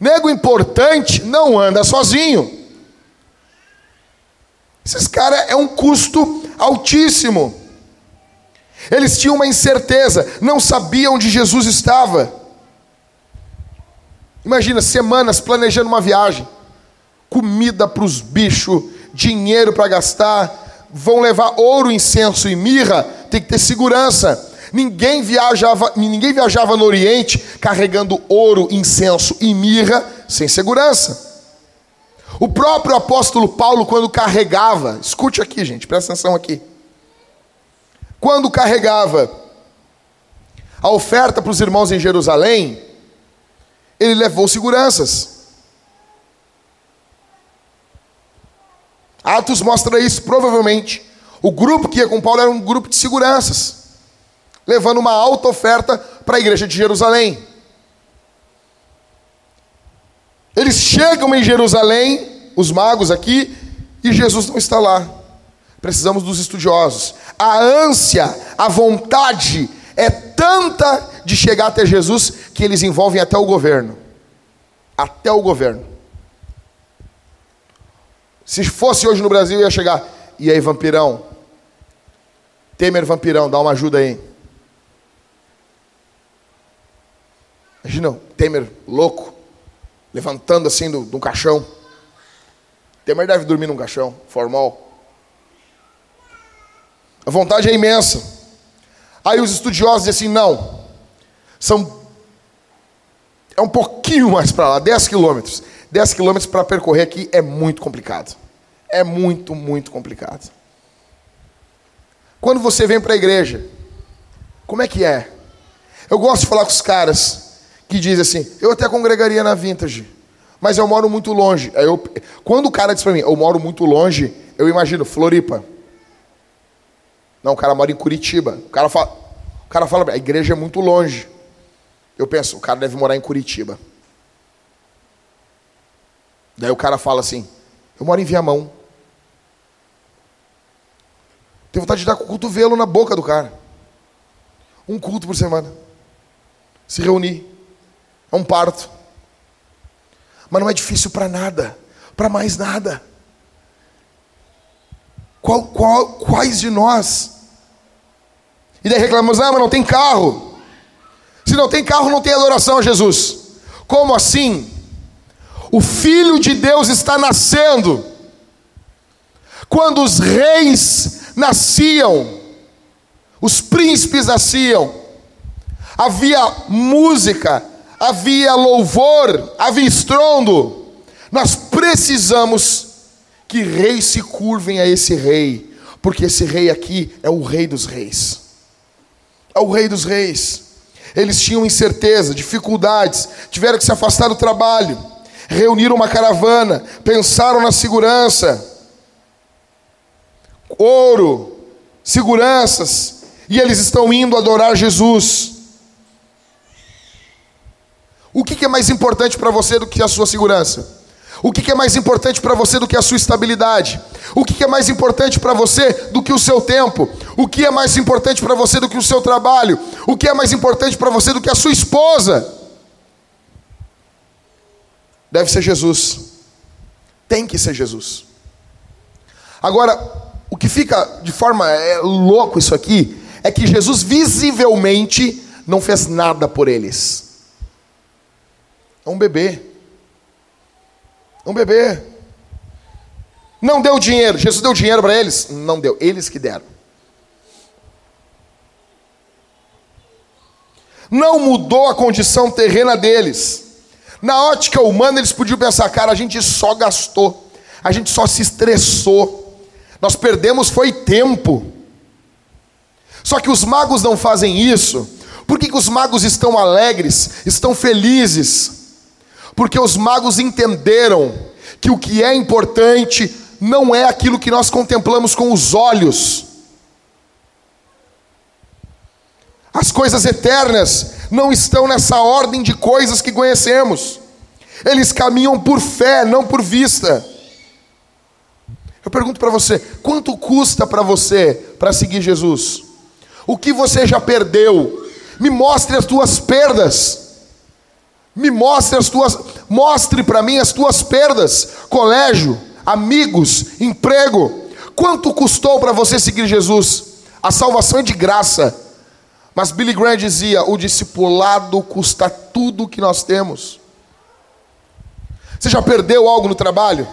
Nego importante não anda sozinho. Esses caras é um custo altíssimo. Eles tinham uma incerteza, não sabiam onde Jesus estava. Imagina, semanas planejando uma viagem, comida para os bichos, dinheiro para gastar, vão levar ouro, incenso e mirra, tem que ter segurança. Ninguém viajava, ninguém viajava no Oriente carregando ouro, incenso e mirra sem segurança. O próprio apóstolo Paulo, quando carregava, escute aqui, gente, presta atenção aqui. Quando carregava a oferta para os irmãos em Jerusalém, ele levou seguranças. Atos mostra isso, provavelmente. O grupo que ia com Paulo era um grupo de seguranças levando uma alta oferta para a igreja de Jerusalém. Eles chegam em Jerusalém, os magos aqui, e Jesus não está lá. Precisamos dos estudiosos. A ânsia, a vontade é tanta de chegar até Jesus que eles envolvem até o governo. Até o governo. Se fosse hoje no Brasil, ia chegar. E aí, vampirão? Temer vampirão, dá uma ajuda aí. Imagina o Temer louco, levantando assim do, do caixão. Temer deve dormir num caixão, formal. A vontade é imensa. Aí os estudiosos dizem assim: não, são. É um pouquinho mais para lá, 10 quilômetros. 10 quilômetros para percorrer aqui é muito complicado. É muito, muito complicado. Quando você vem para a igreja, como é que é? Eu gosto de falar com os caras que diz assim: eu até congregaria na Vintage, mas eu moro muito longe. Aí eu, quando o cara diz para mim, eu moro muito longe, eu imagino Floripa. Não, o cara mora em Curitiba. O cara fala, o cara fala, a igreja é muito longe. Eu penso, o cara deve morar em Curitiba. Daí o cara fala assim: eu moro em Viamão. Tenho vontade de dar com o cotovelo na boca do cara. Um culto por semana. Se reunir. É um parto. Mas não é difícil para nada, para mais nada. Qual, qual, quais de nós? E daí reclamamos, ah, mas não tem carro. Se não tem carro, não tem adoração a Jesus. Como assim? O Filho de Deus está nascendo. Quando os reis nasciam, os príncipes nasciam, havia música, havia louvor, havia estrondo. Nós precisamos que reis se curvem a esse rei, porque esse rei aqui é o rei dos reis. É o rei dos reis. Eles tinham incerteza, dificuldades, tiveram que se afastar do trabalho, reuniram uma caravana, pensaram na segurança, ouro, seguranças, e eles estão indo adorar Jesus. O que é mais importante para você do que a sua segurança? O que é mais importante para você do que a sua estabilidade? O que é mais importante para você do que o seu tempo? O que é mais importante para você do que o seu trabalho? O que é mais importante para você do que a sua esposa? Deve ser Jesus. Tem que ser Jesus. Agora, o que fica de forma é, louco isso aqui é que Jesus visivelmente não fez nada por eles. É um bebê. É um bebê. Não deu dinheiro. Jesus deu dinheiro para eles? Não deu. Eles que deram. Não mudou a condição terrena deles. Na ótica humana, eles podiam pensar, cara, a gente só gastou, a gente só se estressou, nós perdemos foi tempo. Só que os magos não fazem isso. Por que, que os magos estão alegres, estão felizes? Porque os magos entenderam que o que é importante não é aquilo que nós contemplamos com os olhos. As coisas eternas não estão nessa ordem de coisas que conhecemos. Eles caminham por fé, não por vista. Eu pergunto para você: quanto custa para você para seguir Jesus? O que você já perdeu? Me mostre as tuas perdas. Me mostre as tuas, mostre para mim as tuas perdas. Colégio, amigos, emprego. Quanto custou para você seguir Jesus? A salvação é de graça. Mas Billy Graham dizia: o discipulado custa tudo que nós temos. Você já perdeu algo no trabalho?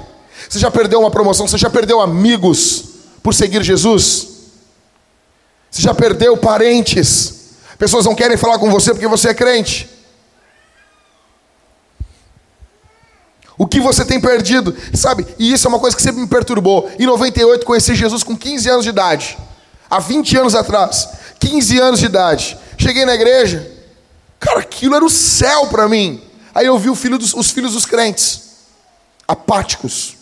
Você já perdeu uma promoção? Você já perdeu amigos por seguir Jesus? Você já perdeu parentes? Pessoas não querem falar com você porque você é crente. O que você tem perdido, sabe? E isso é uma coisa que sempre me perturbou. Em 98 conheci Jesus com 15 anos de idade. Há 20 anos atrás. 15 anos de idade. Cheguei na igreja, cara, aquilo era o céu para mim. Aí eu vi filho dos, os filhos dos crentes, apáticos.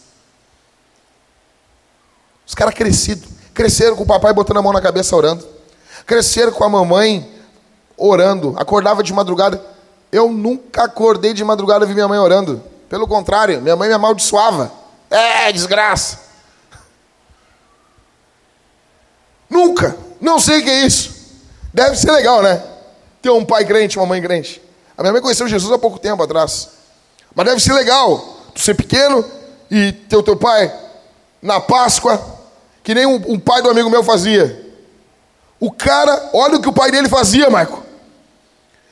Os caras crescidos. Cresceram com o papai botando a mão na cabeça orando. Cresceram com a mamãe orando. Acordava de madrugada. Eu nunca acordei de madrugada e vi minha mãe orando. Pelo contrário, minha mãe me amaldiçoava. É, desgraça. Nunca. Não sei o que é isso. Deve ser legal, né? Ter um pai crente, uma mãe crente. A minha mãe conheceu Jesus há pouco tempo atrás. Mas deve ser legal tu ser pequeno e ter o teu pai na Páscoa, que nem um, um pai do amigo meu fazia. O cara, olha o que o pai dele fazia, Marco.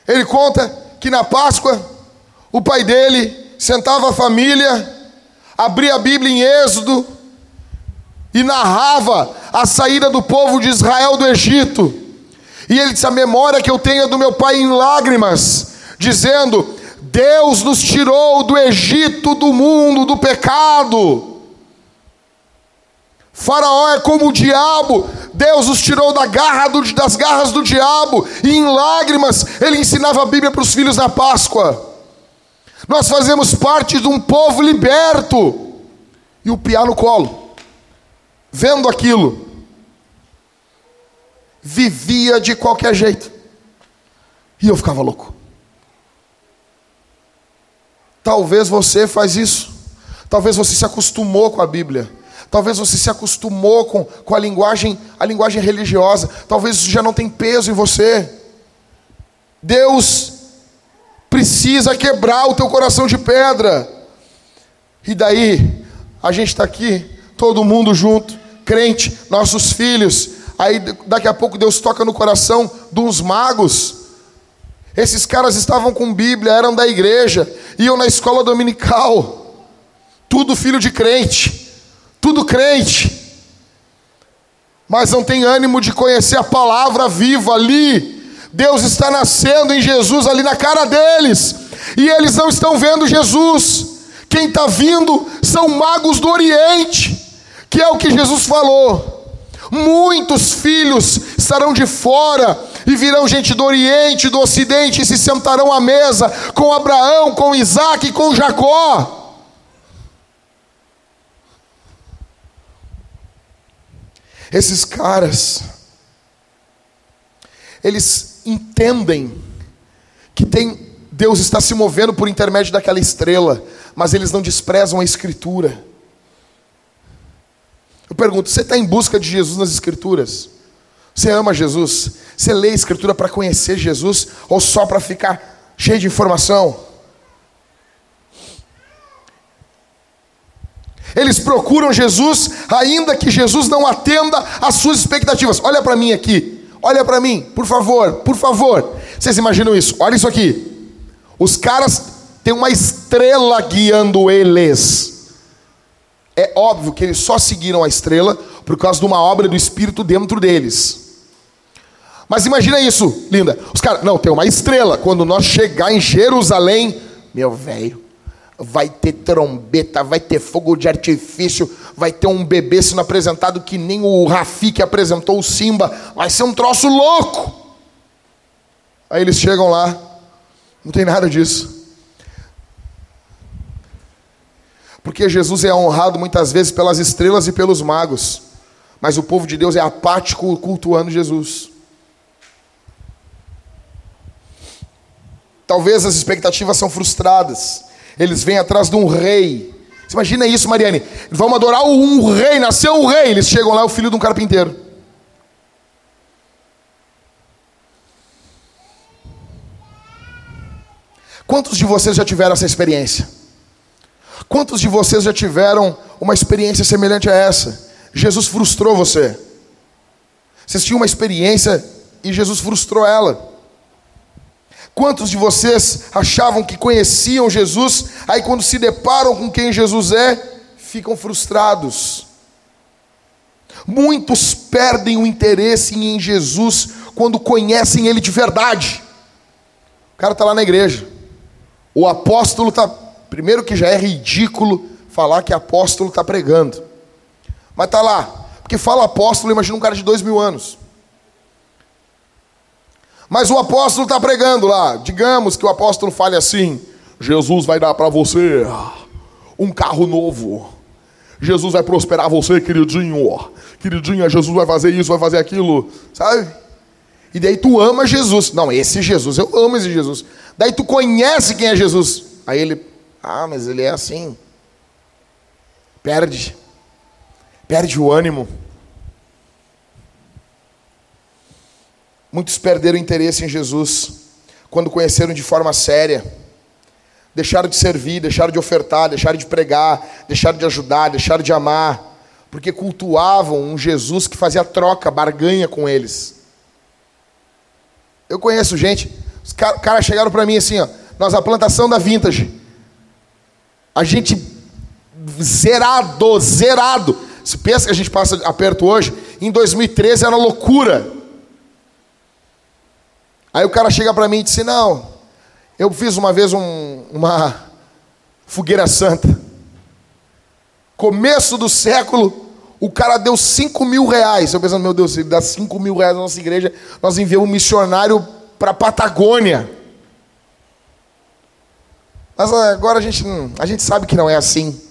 Ele conta que na Páscoa, o pai dele sentava a família, abria a Bíblia em Êxodo e narrava a saída do povo de Israel do Egito. E ele disse: A memória que eu tenho é do meu pai em lágrimas, dizendo: Deus nos tirou do Egito, do mundo, do pecado. Faraó é como o diabo, Deus os tirou da garra do, das garras do diabo, e em lágrimas ele ensinava a Bíblia para os filhos na Páscoa. Nós fazemos parte de um povo liberto, e o piá no colo vendo aquilo, vivia de qualquer jeito. E eu ficava louco. Talvez você faz isso. Talvez você se acostumou com a Bíblia. Talvez você se acostumou com, com a linguagem, a linguagem religiosa. Talvez isso já não tem peso em você. Deus precisa quebrar o teu coração de pedra. E daí, a gente está aqui, todo mundo junto, crente, nossos filhos. Aí daqui a pouco Deus toca no coração uns magos. Esses caras estavam com Bíblia, eram da igreja, iam na escola dominical. Tudo filho de crente, tudo crente. Mas não tem ânimo de conhecer a palavra viva ali. Deus está nascendo em Jesus ali na cara deles. E eles não estão vendo Jesus. Quem está vindo são magos do Oriente que é o que Jesus falou. Muitos filhos estarão de fora e virão gente do Oriente, do Ocidente e se sentarão à mesa com Abraão, com Isaac e com Jacó. Esses caras, eles entendem que tem Deus está se movendo por intermédio daquela estrela, mas eles não desprezam a Escritura. Eu pergunto: você está em busca de Jesus nas Escrituras? Você ama Jesus? Você lê a Escritura para conhecer Jesus ou só para ficar cheio de informação? Eles procuram Jesus, ainda que Jesus não atenda às suas expectativas. Olha para mim aqui, olha para mim, por favor, por favor. Vocês imaginam isso? Olha isso aqui. Os caras têm uma estrela guiando eles. É óbvio que eles só seguiram a estrela por causa de uma obra do Espírito dentro deles. Mas imagina isso, linda. Os caras, não, tem uma estrela. Quando nós chegar em Jerusalém, meu velho, vai ter trombeta, vai ter fogo de artifício, vai ter um bebê sendo apresentado que nem o Rafi que apresentou o Simba. Vai ser um troço louco. Aí eles chegam lá, não tem nada disso. Porque Jesus é honrado muitas vezes pelas estrelas e pelos magos, mas o povo de Deus é apático cultuando Jesus. Talvez as expectativas são frustradas. Eles vêm atrás de um rei. Você imagina isso, Mariane? Vamos adorar um rei, nasceu um rei. Eles chegam lá, é o filho de um carpinteiro. Quantos de vocês já tiveram essa experiência? Quantos de vocês já tiveram uma experiência semelhante a essa? Jesus frustrou você. Vocês tinham uma experiência e Jesus frustrou ela. Quantos de vocês achavam que conheciam Jesus, aí quando se deparam com quem Jesus é, ficam frustrados? Muitos perdem o interesse em Jesus quando conhecem Ele de verdade. O cara está lá na igreja. O apóstolo está. Primeiro que já é ridículo falar que apóstolo está pregando. Mas está lá. Porque fala apóstolo, imagina um cara de dois mil anos. Mas o apóstolo está pregando lá. Digamos que o apóstolo fale assim: Jesus vai dar para você um carro novo. Jesus vai prosperar você, queridinho. Queridinha, Jesus vai fazer isso, vai fazer aquilo. Sabe? E daí tu ama Jesus. Não, esse Jesus, eu amo esse Jesus. Daí tu conhece quem é Jesus. Aí ele, ah, mas ele é assim. Perde. Perde o ânimo. Muitos perderam interesse em Jesus quando conheceram de forma séria. Deixaram de servir, deixaram de ofertar, deixaram de pregar, deixaram de ajudar, deixaram de amar, porque cultuavam um Jesus que fazia troca, barganha com eles. Eu conheço gente, os caras chegaram para mim assim, ó, nós a plantação da Vintage. A gente zerado, zerado. Se pensa que a gente passa aperto hoje, em 2013 era loucura. Aí o cara chega para mim e disse: Não, eu fiz uma vez um, uma fogueira santa. Começo do século, o cara deu 5 mil reais. Eu pensando, meu Deus, ele dá 5 mil reais na nossa igreja, nós enviamos um missionário para a Patagônia. Mas agora a gente, a gente sabe que não é assim.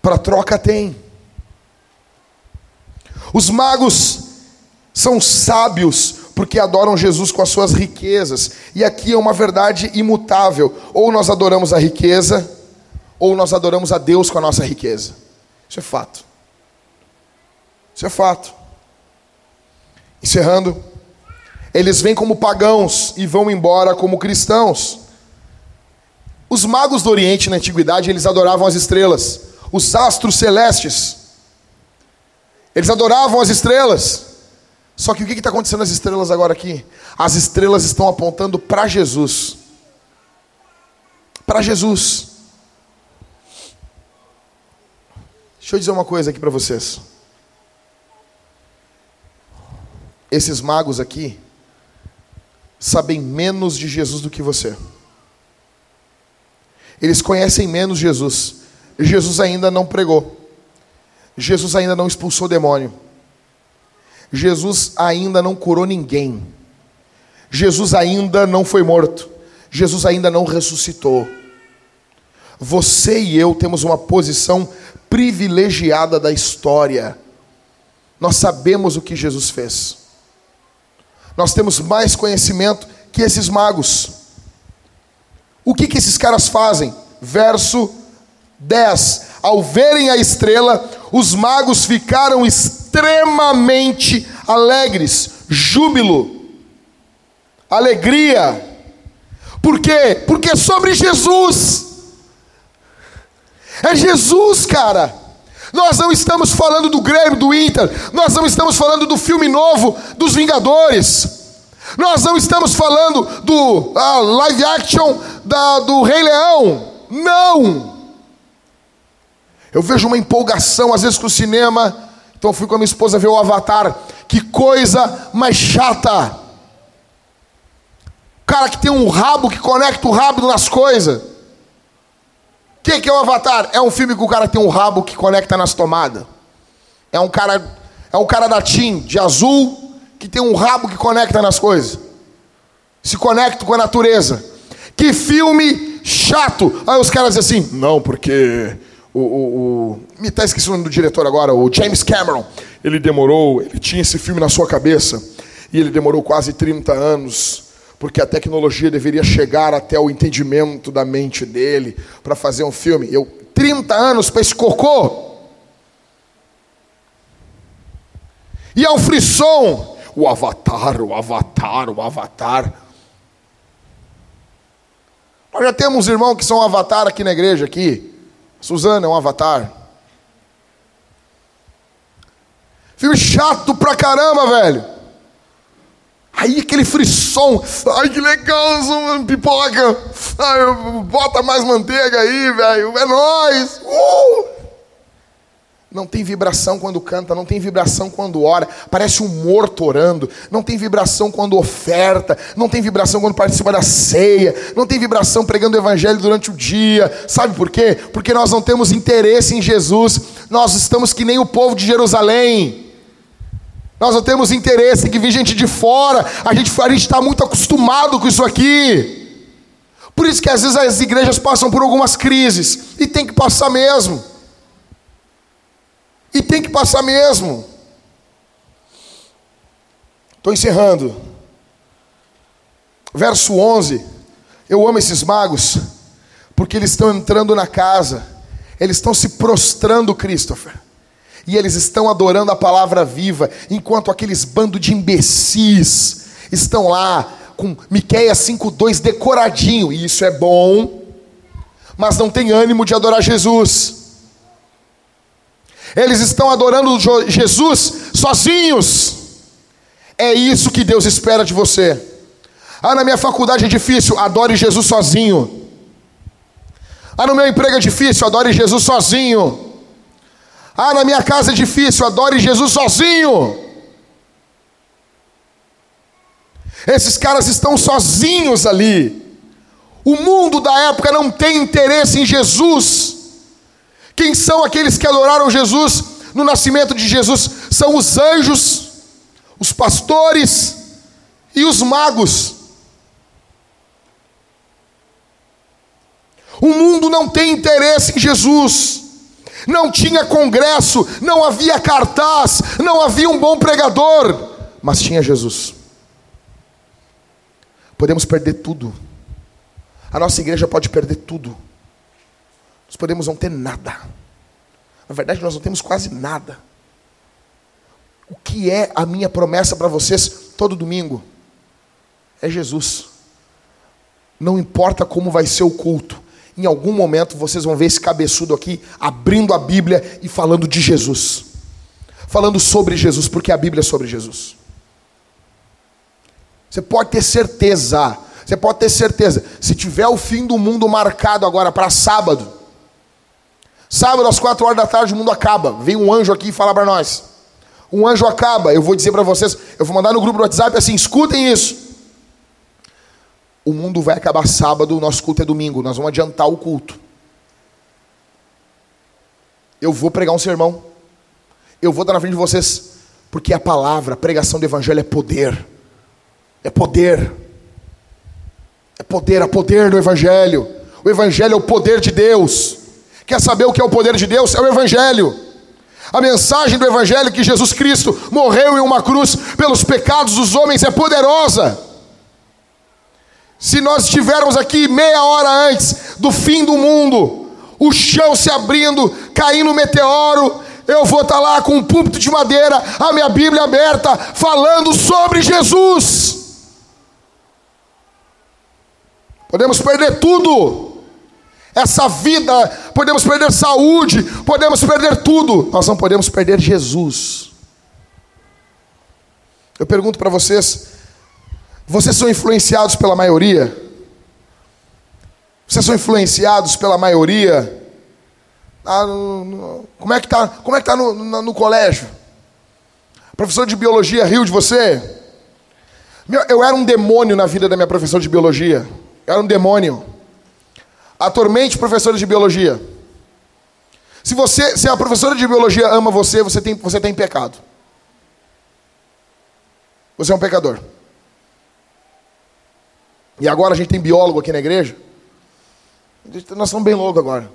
Para troca tem. Os magos são sábios porque adoram Jesus com as suas riquezas. E aqui é uma verdade imutável: ou nós adoramos a riqueza, ou nós adoramos a Deus com a nossa riqueza. Isso é fato. Isso é fato. Encerrando, eles vêm como pagãos e vão embora como cristãos. Os magos do Oriente na antiguidade, eles adoravam as estrelas, os astros celestes. Eles adoravam as estrelas. Só que o que está acontecendo nas estrelas agora aqui? As estrelas estão apontando para Jesus. Para Jesus. Deixa eu dizer uma coisa aqui para vocês. Esses magos aqui sabem menos de Jesus do que você. Eles conhecem menos Jesus. Jesus ainda não pregou. Jesus ainda não expulsou demônio. Jesus ainda não curou ninguém. Jesus ainda não foi morto. Jesus ainda não ressuscitou. Você e eu temos uma posição privilegiada da história. Nós sabemos o que Jesus fez. Nós temos mais conhecimento que esses magos. O que, que esses caras fazem? Verso 10. Ao verem a estrela, os magos ficaram extremamente alegres, júbilo, alegria. Por quê? Porque é sobre Jesus. É Jesus, cara. Nós não estamos falando do Grêmio, do Inter. Nós não estamos falando do filme novo dos Vingadores. Nós não estamos falando do ah, live action da, do Rei Leão. Não. Eu vejo uma empolgação, às vezes, com o cinema. Então, eu fui com a minha esposa ver o Avatar Que coisa mais chata. Cara que tem um rabo que conecta o rabo nas coisas. O que, que é o Avatar? É um filme que o cara tem um rabo que conecta nas tomadas. É um cara, é um cara da TIM, de azul, que tem um rabo que conecta nas coisas. Se conecta com a natureza. Que filme chato. Aí os caras dizem assim, não, porque o, o me tá esqueci o nome do diretor agora, o James Cameron. Ele demorou, ele tinha esse filme na sua cabeça e ele demorou quase 30 anos porque a tecnologia deveria chegar até o entendimento da mente dele para fazer um filme. Eu 30 anos para esse cocô. E um frisson, o avatar, o avatar, o avatar. Nós já temos irmãos que são avatar aqui na igreja aqui. Suzana é um avatar. Filme chato pra caramba, velho. Aí aquele frisson, ai que legal, pipoca, ai, bota mais manteiga aí, velho, é nóis. Uh! Não tem vibração quando canta, não tem vibração quando ora, parece um morto orando, não tem vibração quando oferta, não tem vibração quando participa da ceia, não tem vibração pregando o evangelho durante o dia. Sabe por quê? Porque nós não temos interesse em Jesus, nós estamos que nem o povo de Jerusalém. Nós não temos interesse em que vir gente de fora, a gente a está muito acostumado com isso aqui. Por isso que às vezes as igrejas passam por algumas crises, e tem que passar mesmo. E tem que passar mesmo. Estou encerrando. Verso 11. Eu amo esses magos, porque eles estão entrando na casa, eles estão se prostrando, Christopher e eles estão adorando a palavra viva, enquanto aqueles bando de imbecis estão lá com Miqueias 5:2 decoradinho, e isso é bom, mas não tem ânimo de adorar Jesus. Eles estão adorando Jesus sozinhos. É isso que Deus espera de você. Ah, na minha faculdade é difícil, adore Jesus sozinho. Ah, no meu emprego é difícil, adore Jesus sozinho. Ah, na minha casa é difícil, adore Jesus sozinho. Esses caras estão sozinhos ali. O mundo da época não tem interesse em Jesus. Quem são aqueles que adoraram Jesus no nascimento de Jesus? São os anjos, os pastores e os magos. O mundo não tem interesse em Jesus não tinha congresso, não havia cartaz, não havia um bom pregador, mas tinha Jesus. Podemos perder tudo. A nossa igreja pode perder tudo. Nós podemos não ter nada. Na verdade, nós não temos quase nada. O que é a minha promessa para vocês todo domingo? É Jesus. Não importa como vai ser o culto, em algum momento vocês vão ver esse cabeçudo aqui abrindo a Bíblia e falando de Jesus. Falando sobre Jesus, porque a Bíblia é sobre Jesus. Você pode ter certeza, você pode ter certeza, se tiver o fim do mundo marcado agora para sábado, sábado às quatro horas da tarde o mundo acaba, vem um anjo aqui e fala para nós. Um anjo acaba, eu vou dizer para vocês, eu vou mandar no grupo do WhatsApp assim, escutem isso. O mundo vai acabar sábado, o nosso culto é domingo, nós vamos adiantar o culto. Eu vou pregar um sermão. Eu vou estar na frente de vocês, porque a palavra, a pregação do evangelho é poder. É poder. É poder, é poder do evangelho. O evangelho é o poder de Deus. Quer saber o que é o poder de Deus? É o evangelho. A mensagem do evangelho que Jesus Cristo morreu em uma cruz pelos pecados dos homens é poderosa. Se nós estivermos aqui meia hora antes do fim do mundo, o chão se abrindo, caindo meteoro, eu vou estar lá com um púlpito de madeira, a minha Bíblia aberta, falando sobre Jesus. Podemos perder tudo, essa vida, podemos perder saúde, podemos perder tudo, nós não podemos perder Jesus. Eu pergunto para vocês: vocês são influenciados pela maioria? Vocês são influenciados pela maioria? Ah, no, no, como é que está? Como é que tá no, no, no colégio? Professor de biologia riu de você? Meu, eu era um demônio na vida da minha professora de biologia. Eu era um demônio. Atormente professora de biologia. Se você, se a professora de biologia ama você, você tem, você tem pecado. Você é um pecador. E agora a gente tem biólogo aqui na igreja. Nós estamos bem loucos agora.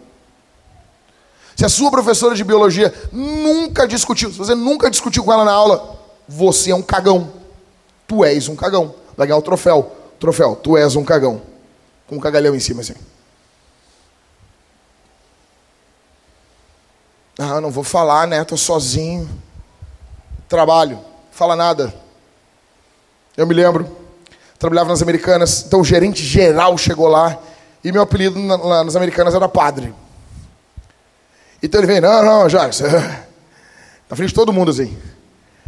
Se a sua professora de biologia nunca discutiu, se você nunca discutiu com ela na aula, você é um cagão. Tu és um cagão. Vai ganhar o troféu. Troféu, tu és um cagão. Com um cagalhão em cima assim. Ah, não vou falar, né? Estou sozinho. Trabalho. Fala nada. Eu me lembro. Trabalhava nas Americanas. Então o gerente geral chegou lá. E meu apelido lá nas Americanas era padre. Então ele vem, não, não, Jacques. Na frente de todo mundo assim.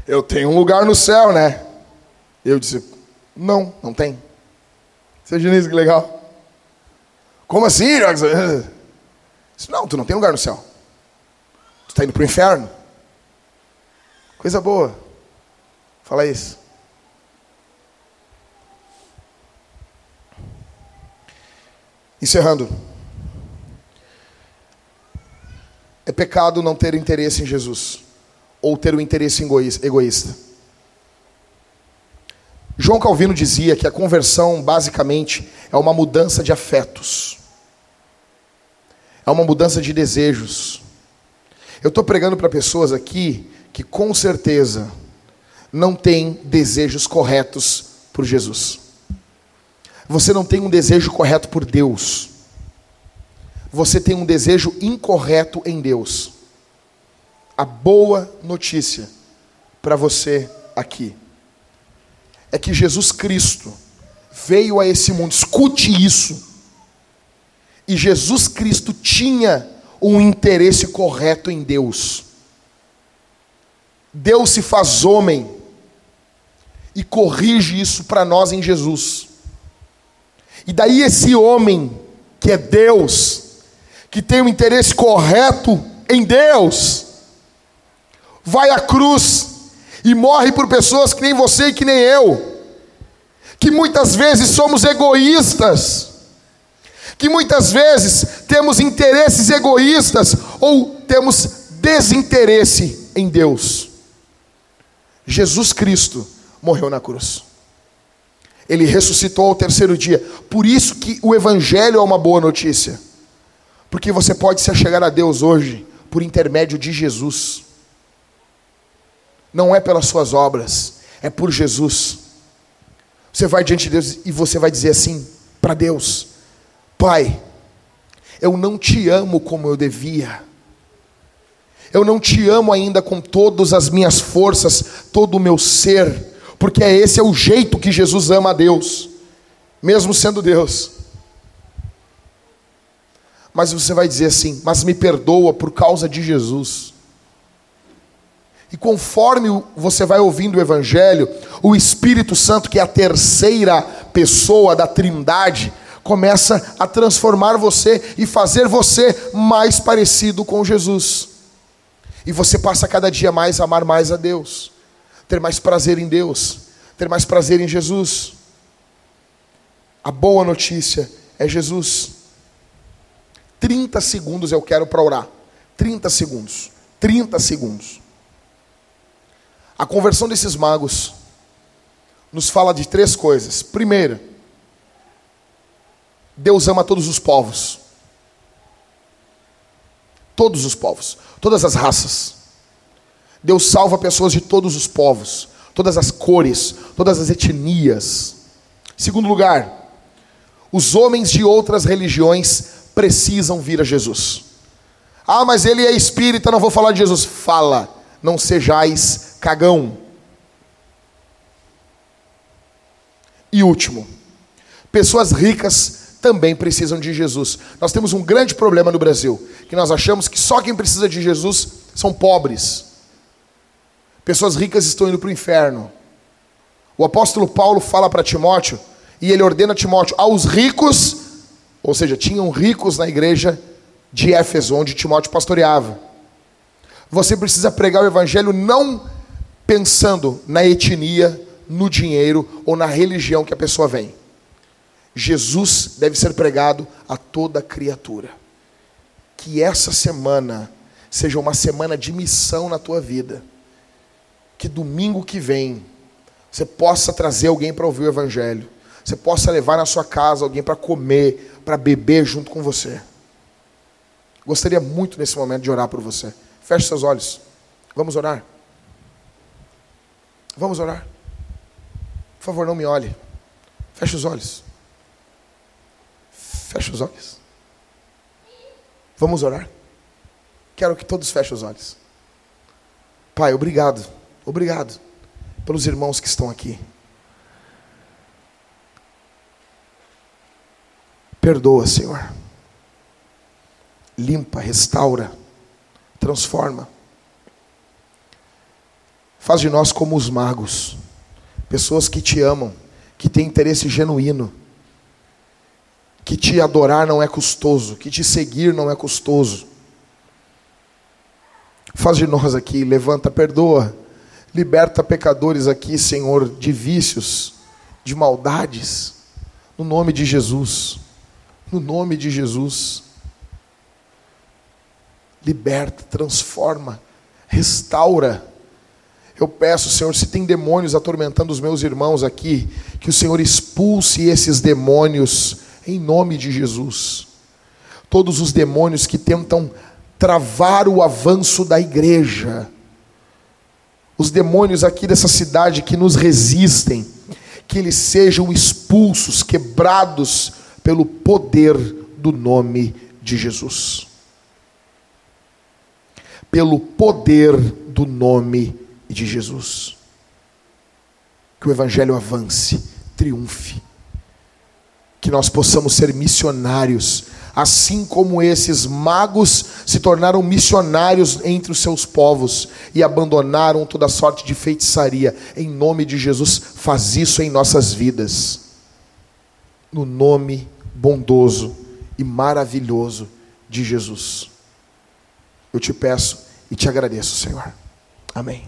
Eu tenho um lugar no céu, né? Eu disse, não, não tem. Você isso que legal. Como assim, Jacques? disse, não, tu não tem lugar no céu. Tu está indo para o inferno. Coisa boa. Fala isso. Encerrando. É pecado não ter interesse em Jesus, ou ter um interesse egoísta. João Calvino dizia que a conversão, basicamente, é uma mudança de afetos, é uma mudança de desejos. Eu estou pregando para pessoas aqui que, com certeza, não têm desejos corretos por Jesus. Você não tem um desejo correto por Deus. Você tem um desejo incorreto em Deus. A boa notícia para você aqui é que Jesus Cristo veio a esse mundo, escute isso. E Jesus Cristo tinha um interesse correto em Deus. Deus se faz homem e corrige isso para nós em Jesus. E daí esse homem, que é Deus, que tem o um interesse correto em Deus, vai à cruz e morre por pessoas que nem você e que nem eu, que muitas vezes somos egoístas, que muitas vezes temos interesses egoístas ou temos desinteresse em Deus. Jesus Cristo morreu na cruz. Ele ressuscitou ao terceiro dia. Por isso que o evangelho é uma boa notícia. Porque você pode se achegar a Deus hoje por intermédio de Jesus. Não é pelas suas obras, é por Jesus. Você vai diante de Deus e você vai dizer assim para Deus: Pai, eu não te amo como eu devia. Eu não te amo ainda com todas as minhas forças, todo o meu ser porque esse é o jeito que Jesus ama a Deus, mesmo sendo Deus. Mas você vai dizer assim: Mas me perdoa por causa de Jesus. E conforme você vai ouvindo o Evangelho, o Espírito Santo, que é a terceira pessoa da Trindade, começa a transformar você e fazer você mais parecido com Jesus. E você passa cada dia mais a amar mais a Deus ter mais prazer em Deus, ter mais prazer em Jesus. A boa notícia é Jesus. 30 segundos eu quero para orar. 30 segundos. 30 segundos. A conversão desses magos nos fala de três coisas. Primeira, Deus ama todos os povos. Todos os povos, todas as raças. Deus salva pessoas de todos os povos, todas as cores, todas as etnias. Segundo lugar, os homens de outras religiões precisam vir a Jesus. Ah, mas ele é espírita, não vou falar de Jesus. Fala, não sejais cagão. E último, pessoas ricas também precisam de Jesus. Nós temos um grande problema no Brasil, que nós achamos que só quem precisa de Jesus são pobres. Pessoas ricas estão indo para o inferno. O apóstolo Paulo fala para Timóteo, e ele ordena a Timóteo, aos ricos, ou seja, tinham ricos na igreja de Éfeso, onde Timóteo pastoreava. Você precisa pregar o evangelho não pensando na etnia, no dinheiro ou na religião que a pessoa vem. Jesus deve ser pregado a toda criatura. Que essa semana seja uma semana de missão na tua vida. Que domingo que vem você possa trazer alguém para ouvir o Evangelho. Você possa levar na sua casa alguém para comer, para beber junto com você. Gostaria muito nesse momento de orar por você. Feche seus olhos. Vamos orar. Vamos orar. Por favor, não me olhe. Feche os olhos. Feche os olhos. Vamos orar. Quero que todos fechem os olhos. Pai, obrigado. Obrigado pelos irmãos que estão aqui. Perdoa, Senhor. Limpa, restaura, transforma. Faz de nós como os magos, pessoas que te amam, que têm interesse genuíno, que te adorar não é custoso, que te seguir não é custoso. Faz de nós aqui, levanta, perdoa Liberta pecadores aqui, Senhor, de vícios, de maldades, no nome de Jesus. No nome de Jesus. Liberta, transforma, restaura. Eu peço, Senhor, se tem demônios atormentando os meus irmãos aqui, que o Senhor expulse esses demônios em nome de Jesus. Todos os demônios que tentam travar o avanço da igreja os demônios aqui dessa cidade que nos resistem, que eles sejam expulsos, quebrados pelo poder do nome de Jesus. Pelo poder do nome de Jesus. Que o Evangelho avance, triunfe. Que nós possamos ser missionários assim como esses magos se tornaram missionários entre os seus povos e abandonaram toda sorte de feitiçaria. Em nome de Jesus, faz isso em nossas vidas. No nome bondoso e maravilhoso de Jesus. Eu te peço e te agradeço, Senhor. Amém.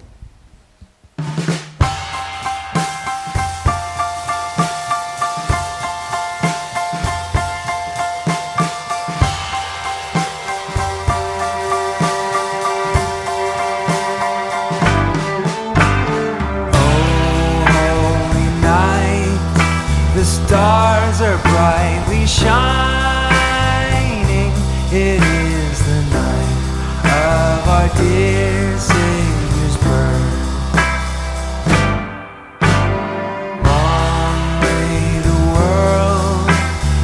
brightly shining. It is the night of our dear Savior's birth. Long lay the world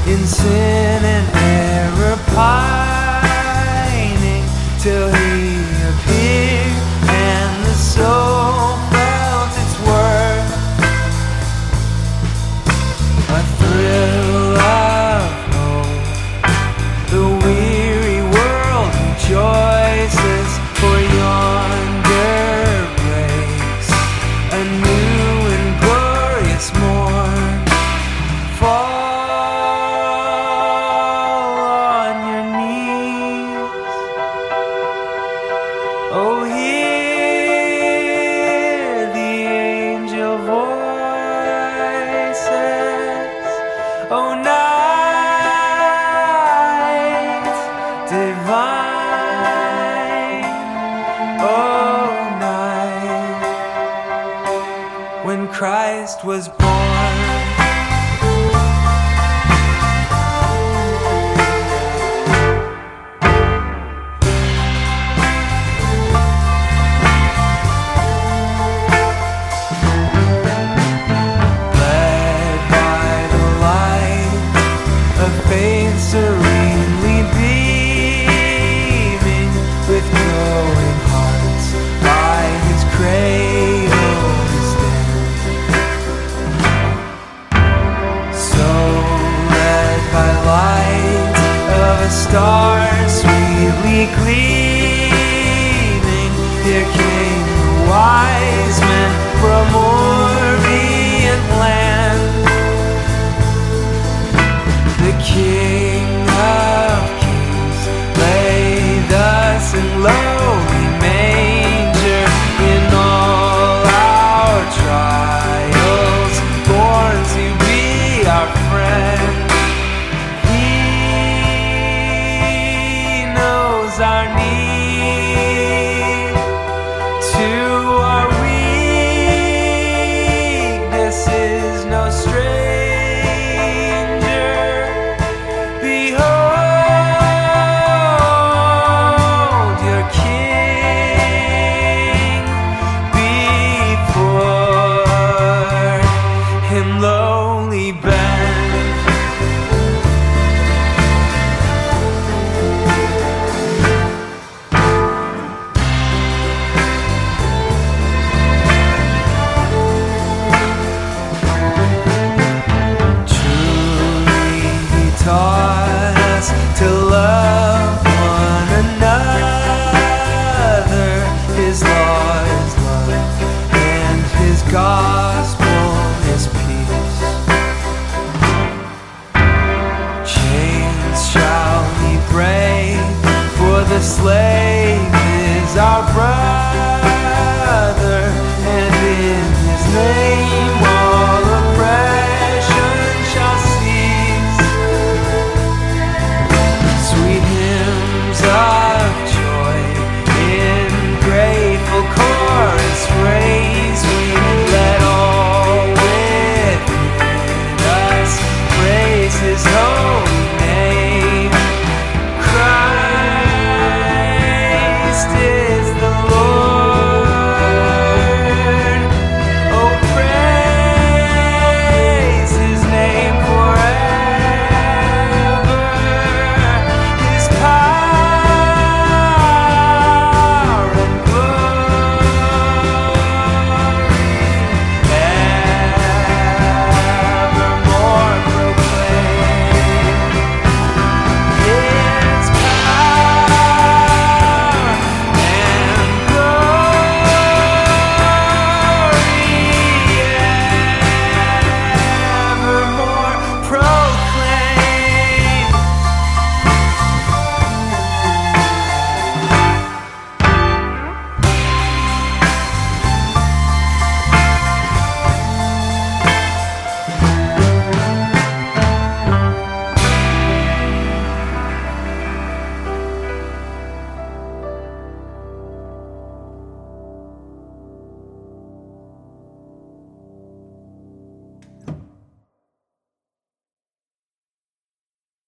in sin and error pining till.